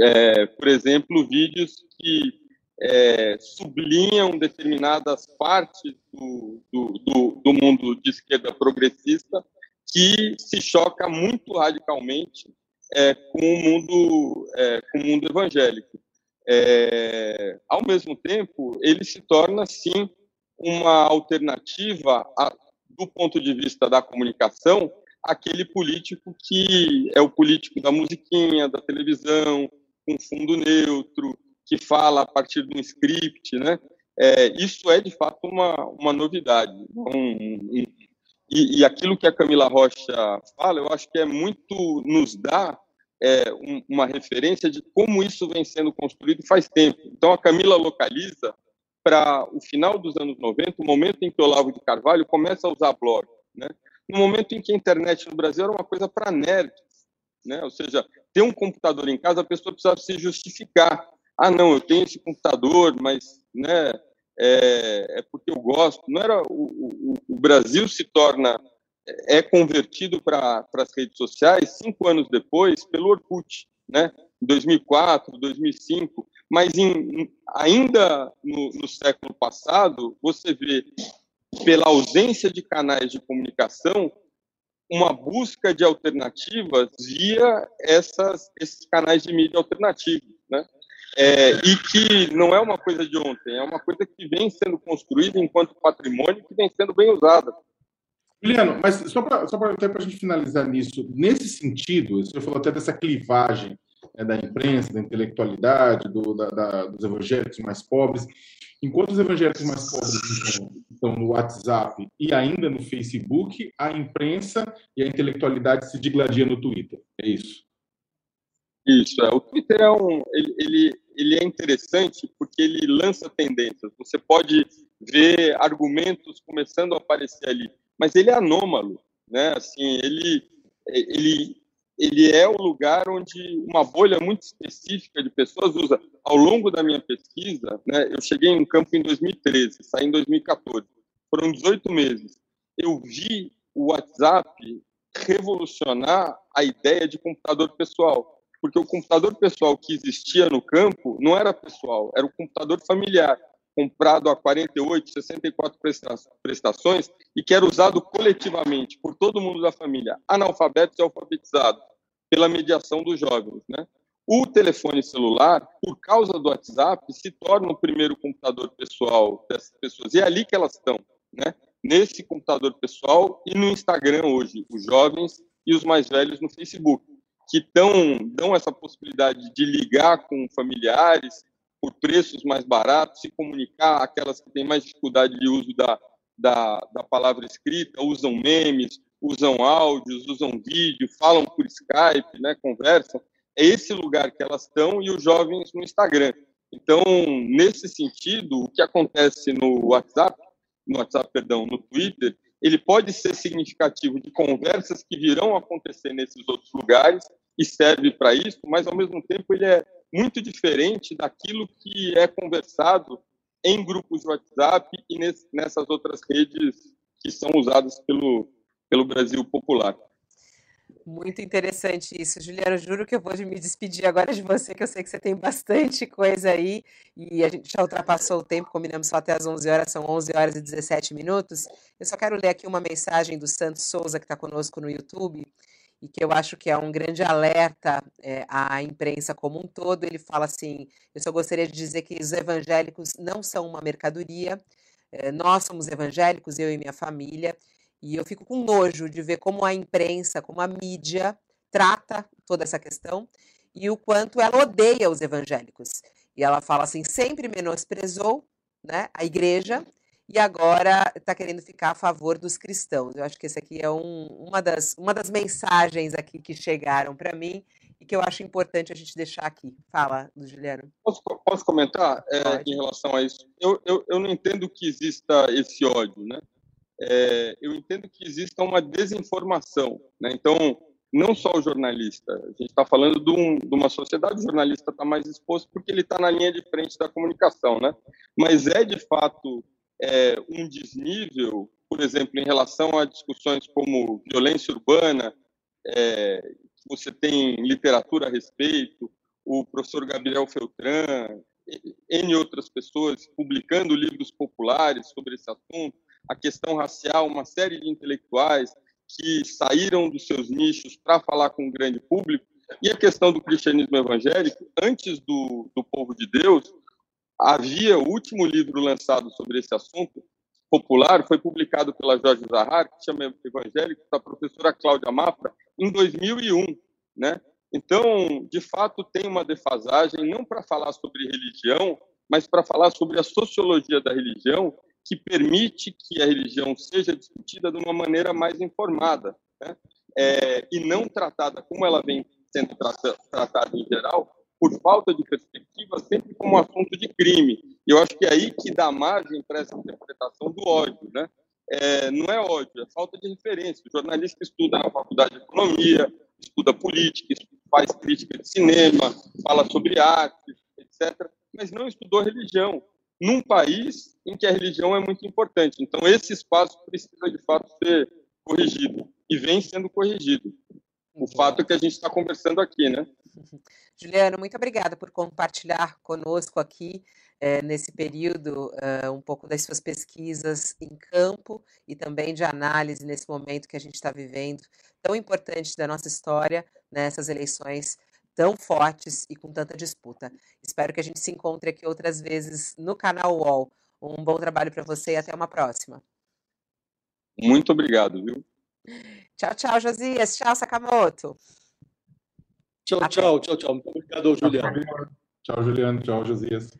É, por exemplo, vídeos que é, sublinham determinadas partes do, do, do, do, mundo de esquerda progressista que se choca muito radicalmente é, com o mundo é, com o mundo evangélico. É, ao mesmo tempo, ele se torna sim uma alternativa a, do ponto de vista da comunicação aquele político que é o político da musiquinha, da televisão, com fundo neutro, que fala a partir de um script, né? É, isso é de fato uma, uma novidade. Um, um, e, e, aquilo que a Camila Rocha fala, eu acho que é muito nos dá é, um, uma referência de como isso vem sendo construído faz tempo. Então a Camila localiza para o final dos anos 90, o momento em que Olavo de Carvalho começa a usar blog, né? No momento em que a internet no Brasil era uma coisa para nerds, né? Ou seja, ter um computador em casa, a pessoa precisava se justificar. Ah, não, eu tenho esse computador, mas né, é, é porque eu gosto. Não era o, o, o Brasil se torna é convertido para as redes sociais cinco anos depois pelo Orkut, né? 2004, 2005, mas em, ainda no, no, século passado, você vê, pela ausência de canais de comunicação, uma busca de alternativas via essas, esses canais de mídia alternativos, né? É, e que não é uma coisa de ontem, é uma coisa que vem sendo construída enquanto patrimônio que vem sendo bem usada. Juliano, mas só para só para a gente finalizar nisso, nesse sentido, você falou até dessa clivagem né, da imprensa, da intelectualidade, do, da, da, dos evangélicos mais pobres, enquanto os evangélicos mais pobres estão, no WhatsApp e ainda no Facebook, a imprensa e a intelectualidade se digladia no Twitter. É isso. Isso, é. O Twitter é um, ele, ele, ele é interessante porque ele lança tendências. Você pode ver argumentos começando a aparecer ali, mas ele é anômalo, né? Assim, ele, ele, ele é o lugar onde uma bolha muito específica de pessoas usa. Ao longo da minha pesquisa, né, eu cheguei em campo em 2013, saí em 2014. Foram 18 meses. Eu vi o WhatsApp revolucionar a ideia de computador pessoal, porque o computador pessoal que existia no campo não era pessoal, era o computador familiar, comprado a 48, 64 prestações e que era usado coletivamente por todo mundo da família, analfabetos e alfabetizados, pela mediação dos jovens. Né? O telefone celular, por causa do WhatsApp, se torna o primeiro computador pessoal dessas pessoas. E é ali que elas estão, né? nesse computador pessoal e no Instagram hoje, os jovens e os mais velhos no Facebook, que tão, dão essa possibilidade de ligar com familiares, por preços mais baratos, se comunicar, aquelas que têm mais dificuldade de uso da, da, da palavra escrita, usam memes, usam áudios, usam vídeo, falam por Skype, né, conversam. É esse lugar que elas estão e os jovens no Instagram. Então, nesse sentido, o que acontece no WhatsApp, no WhatsApp, perdão, no Twitter, ele pode ser significativo de conversas que virão acontecer nesses outros lugares e serve para isso, mas ao mesmo tempo ele é muito diferente daquilo que é conversado em grupos de WhatsApp e nessas outras redes que são usadas pelo, pelo Brasil popular. Muito interessante isso, Juliana. Juro que eu vou me despedir agora de você, que eu sei que você tem bastante coisa aí e a gente já ultrapassou o tempo, combinamos só até as 11 horas, são 11 horas e 17 minutos. Eu só quero ler aqui uma mensagem do Santos Souza, que está conosco no YouTube e que eu acho que é um grande alerta é, à imprensa como um todo. Ele fala assim: eu só gostaria de dizer que os evangélicos não são uma mercadoria, é, nós somos evangélicos, eu e minha família, e eu fico com nojo de ver como a imprensa, como a mídia trata toda essa questão e o quanto ela odeia os evangélicos. E ela fala assim: sempre menosprezou né, a igreja e agora está querendo ficar a favor dos cristãos. Eu acho que esse aqui é um, uma, das, uma das mensagens aqui que chegaram para mim e que eu acho importante a gente deixar aqui. Fala, Juliano. Posso, posso comentar é, em relação a isso? Eu, eu, eu não entendo que exista esse ódio, né? É, eu entendo que exista uma desinformação, né? Então, não só o jornalista, a gente está falando de, um, de, uma sociedade, o jornalista está mais exposto porque ele está na linha de frente da comunicação, né? Mas é de fato é, um desnível, por exemplo, em relação a discussões como violência urbana, é, você tem literatura a respeito, o professor Gabriel Feltran, N outras pessoas publicando livros populares sobre esse assunto, a questão racial, uma série de intelectuais que saíram dos seus nichos para falar com o grande público, e a questão do cristianismo evangélico, antes do, do povo de Deus, havia o último livro lançado sobre esse assunto popular foi publicado pela Jorge Zahar, que chama Evangélico, da professora Cláudia Mafra, em 2001, né? Então, de fato, tem uma defasagem não para falar sobre religião, mas para falar sobre a sociologia da religião, que permite que a religião seja discutida de uma maneira mais informada, né? é, e não tratada como ela vem sendo tratada em geral, por falta de perspectiva, sempre como um assunto de crime. E eu acho que é aí que dá margem para essa interpretação do ódio, né? É, não é ódio, é falta de referência. O jornalista estuda na faculdade de economia, estuda política, faz crítica de cinema, fala sobre arte, etc., mas não estudou religião, num país em que a religião é muito importante. Então, esse espaço precisa, de fato, ser corrigido, e vem sendo corrigido. O fato é que a gente está conversando aqui, né? Juliano, muito obrigada por compartilhar conosco aqui é, nesse período uh, um pouco das suas pesquisas em campo e também de análise nesse momento que a gente está vivendo, tão importante da nossa história, nessas eleições tão fortes e com tanta disputa. Espero que a gente se encontre aqui outras vezes no canal UOL. Um bom trabalho para você e até uma próxima. Muito obrigado, viu? Tchau, tchau, Josias. Tchau, Sakamoto. Tchau, tchau, tchau, tchau. Muito obrigado, Juliano. Tchau, Juliano. Tchau, Josias.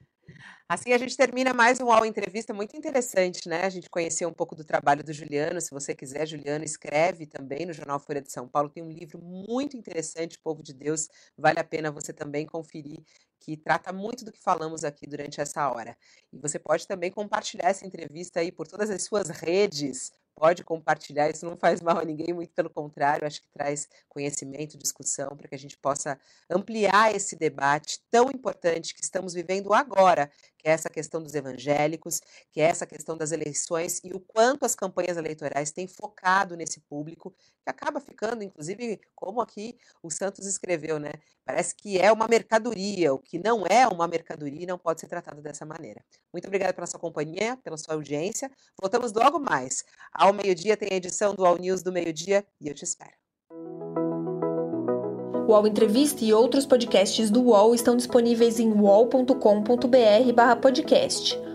Assim a gente termina mais um UOL Entrevista muito interessante, né? A gente conheceu um pouco do trabalho do Juliano. Se você quiser, Juliano escreve também no Jornal Folha de São Paulo. Tem um livro muito interessante, Povo de Deus. Vale a pena você também conferir, que trata muito do que falamos aqui durante essa hora. E você pode também compartilhar essa entrevista aí por todas as suas redes, pode compartilhar, isso não faz mal a ninguém, muito pelo contrário, acho que traz conhecimento, discussão, para que a gente possa ampliar esse debate tão importante que estamos vivendo agora, que é essa questão dos evangélicos, que é essa questão das eleições e o quanto as campanhas eleitorais têm focado nesse público, que acaba ficando, inclusive, como aqui o Santos escreveu, né? Parece que é uma mercadoria, o que não é uma mercadoria não pode ser tratado dessa maneira. Muito obrigada pela sua companhia, pela sua audiência. Voltamos logo mais. Ao meio-dia tem a edição do All News do meio-dia e eu te espero. O UOL Entrevista e outros podcasts do UOL estão disponíveis em uol.com.br/podcast.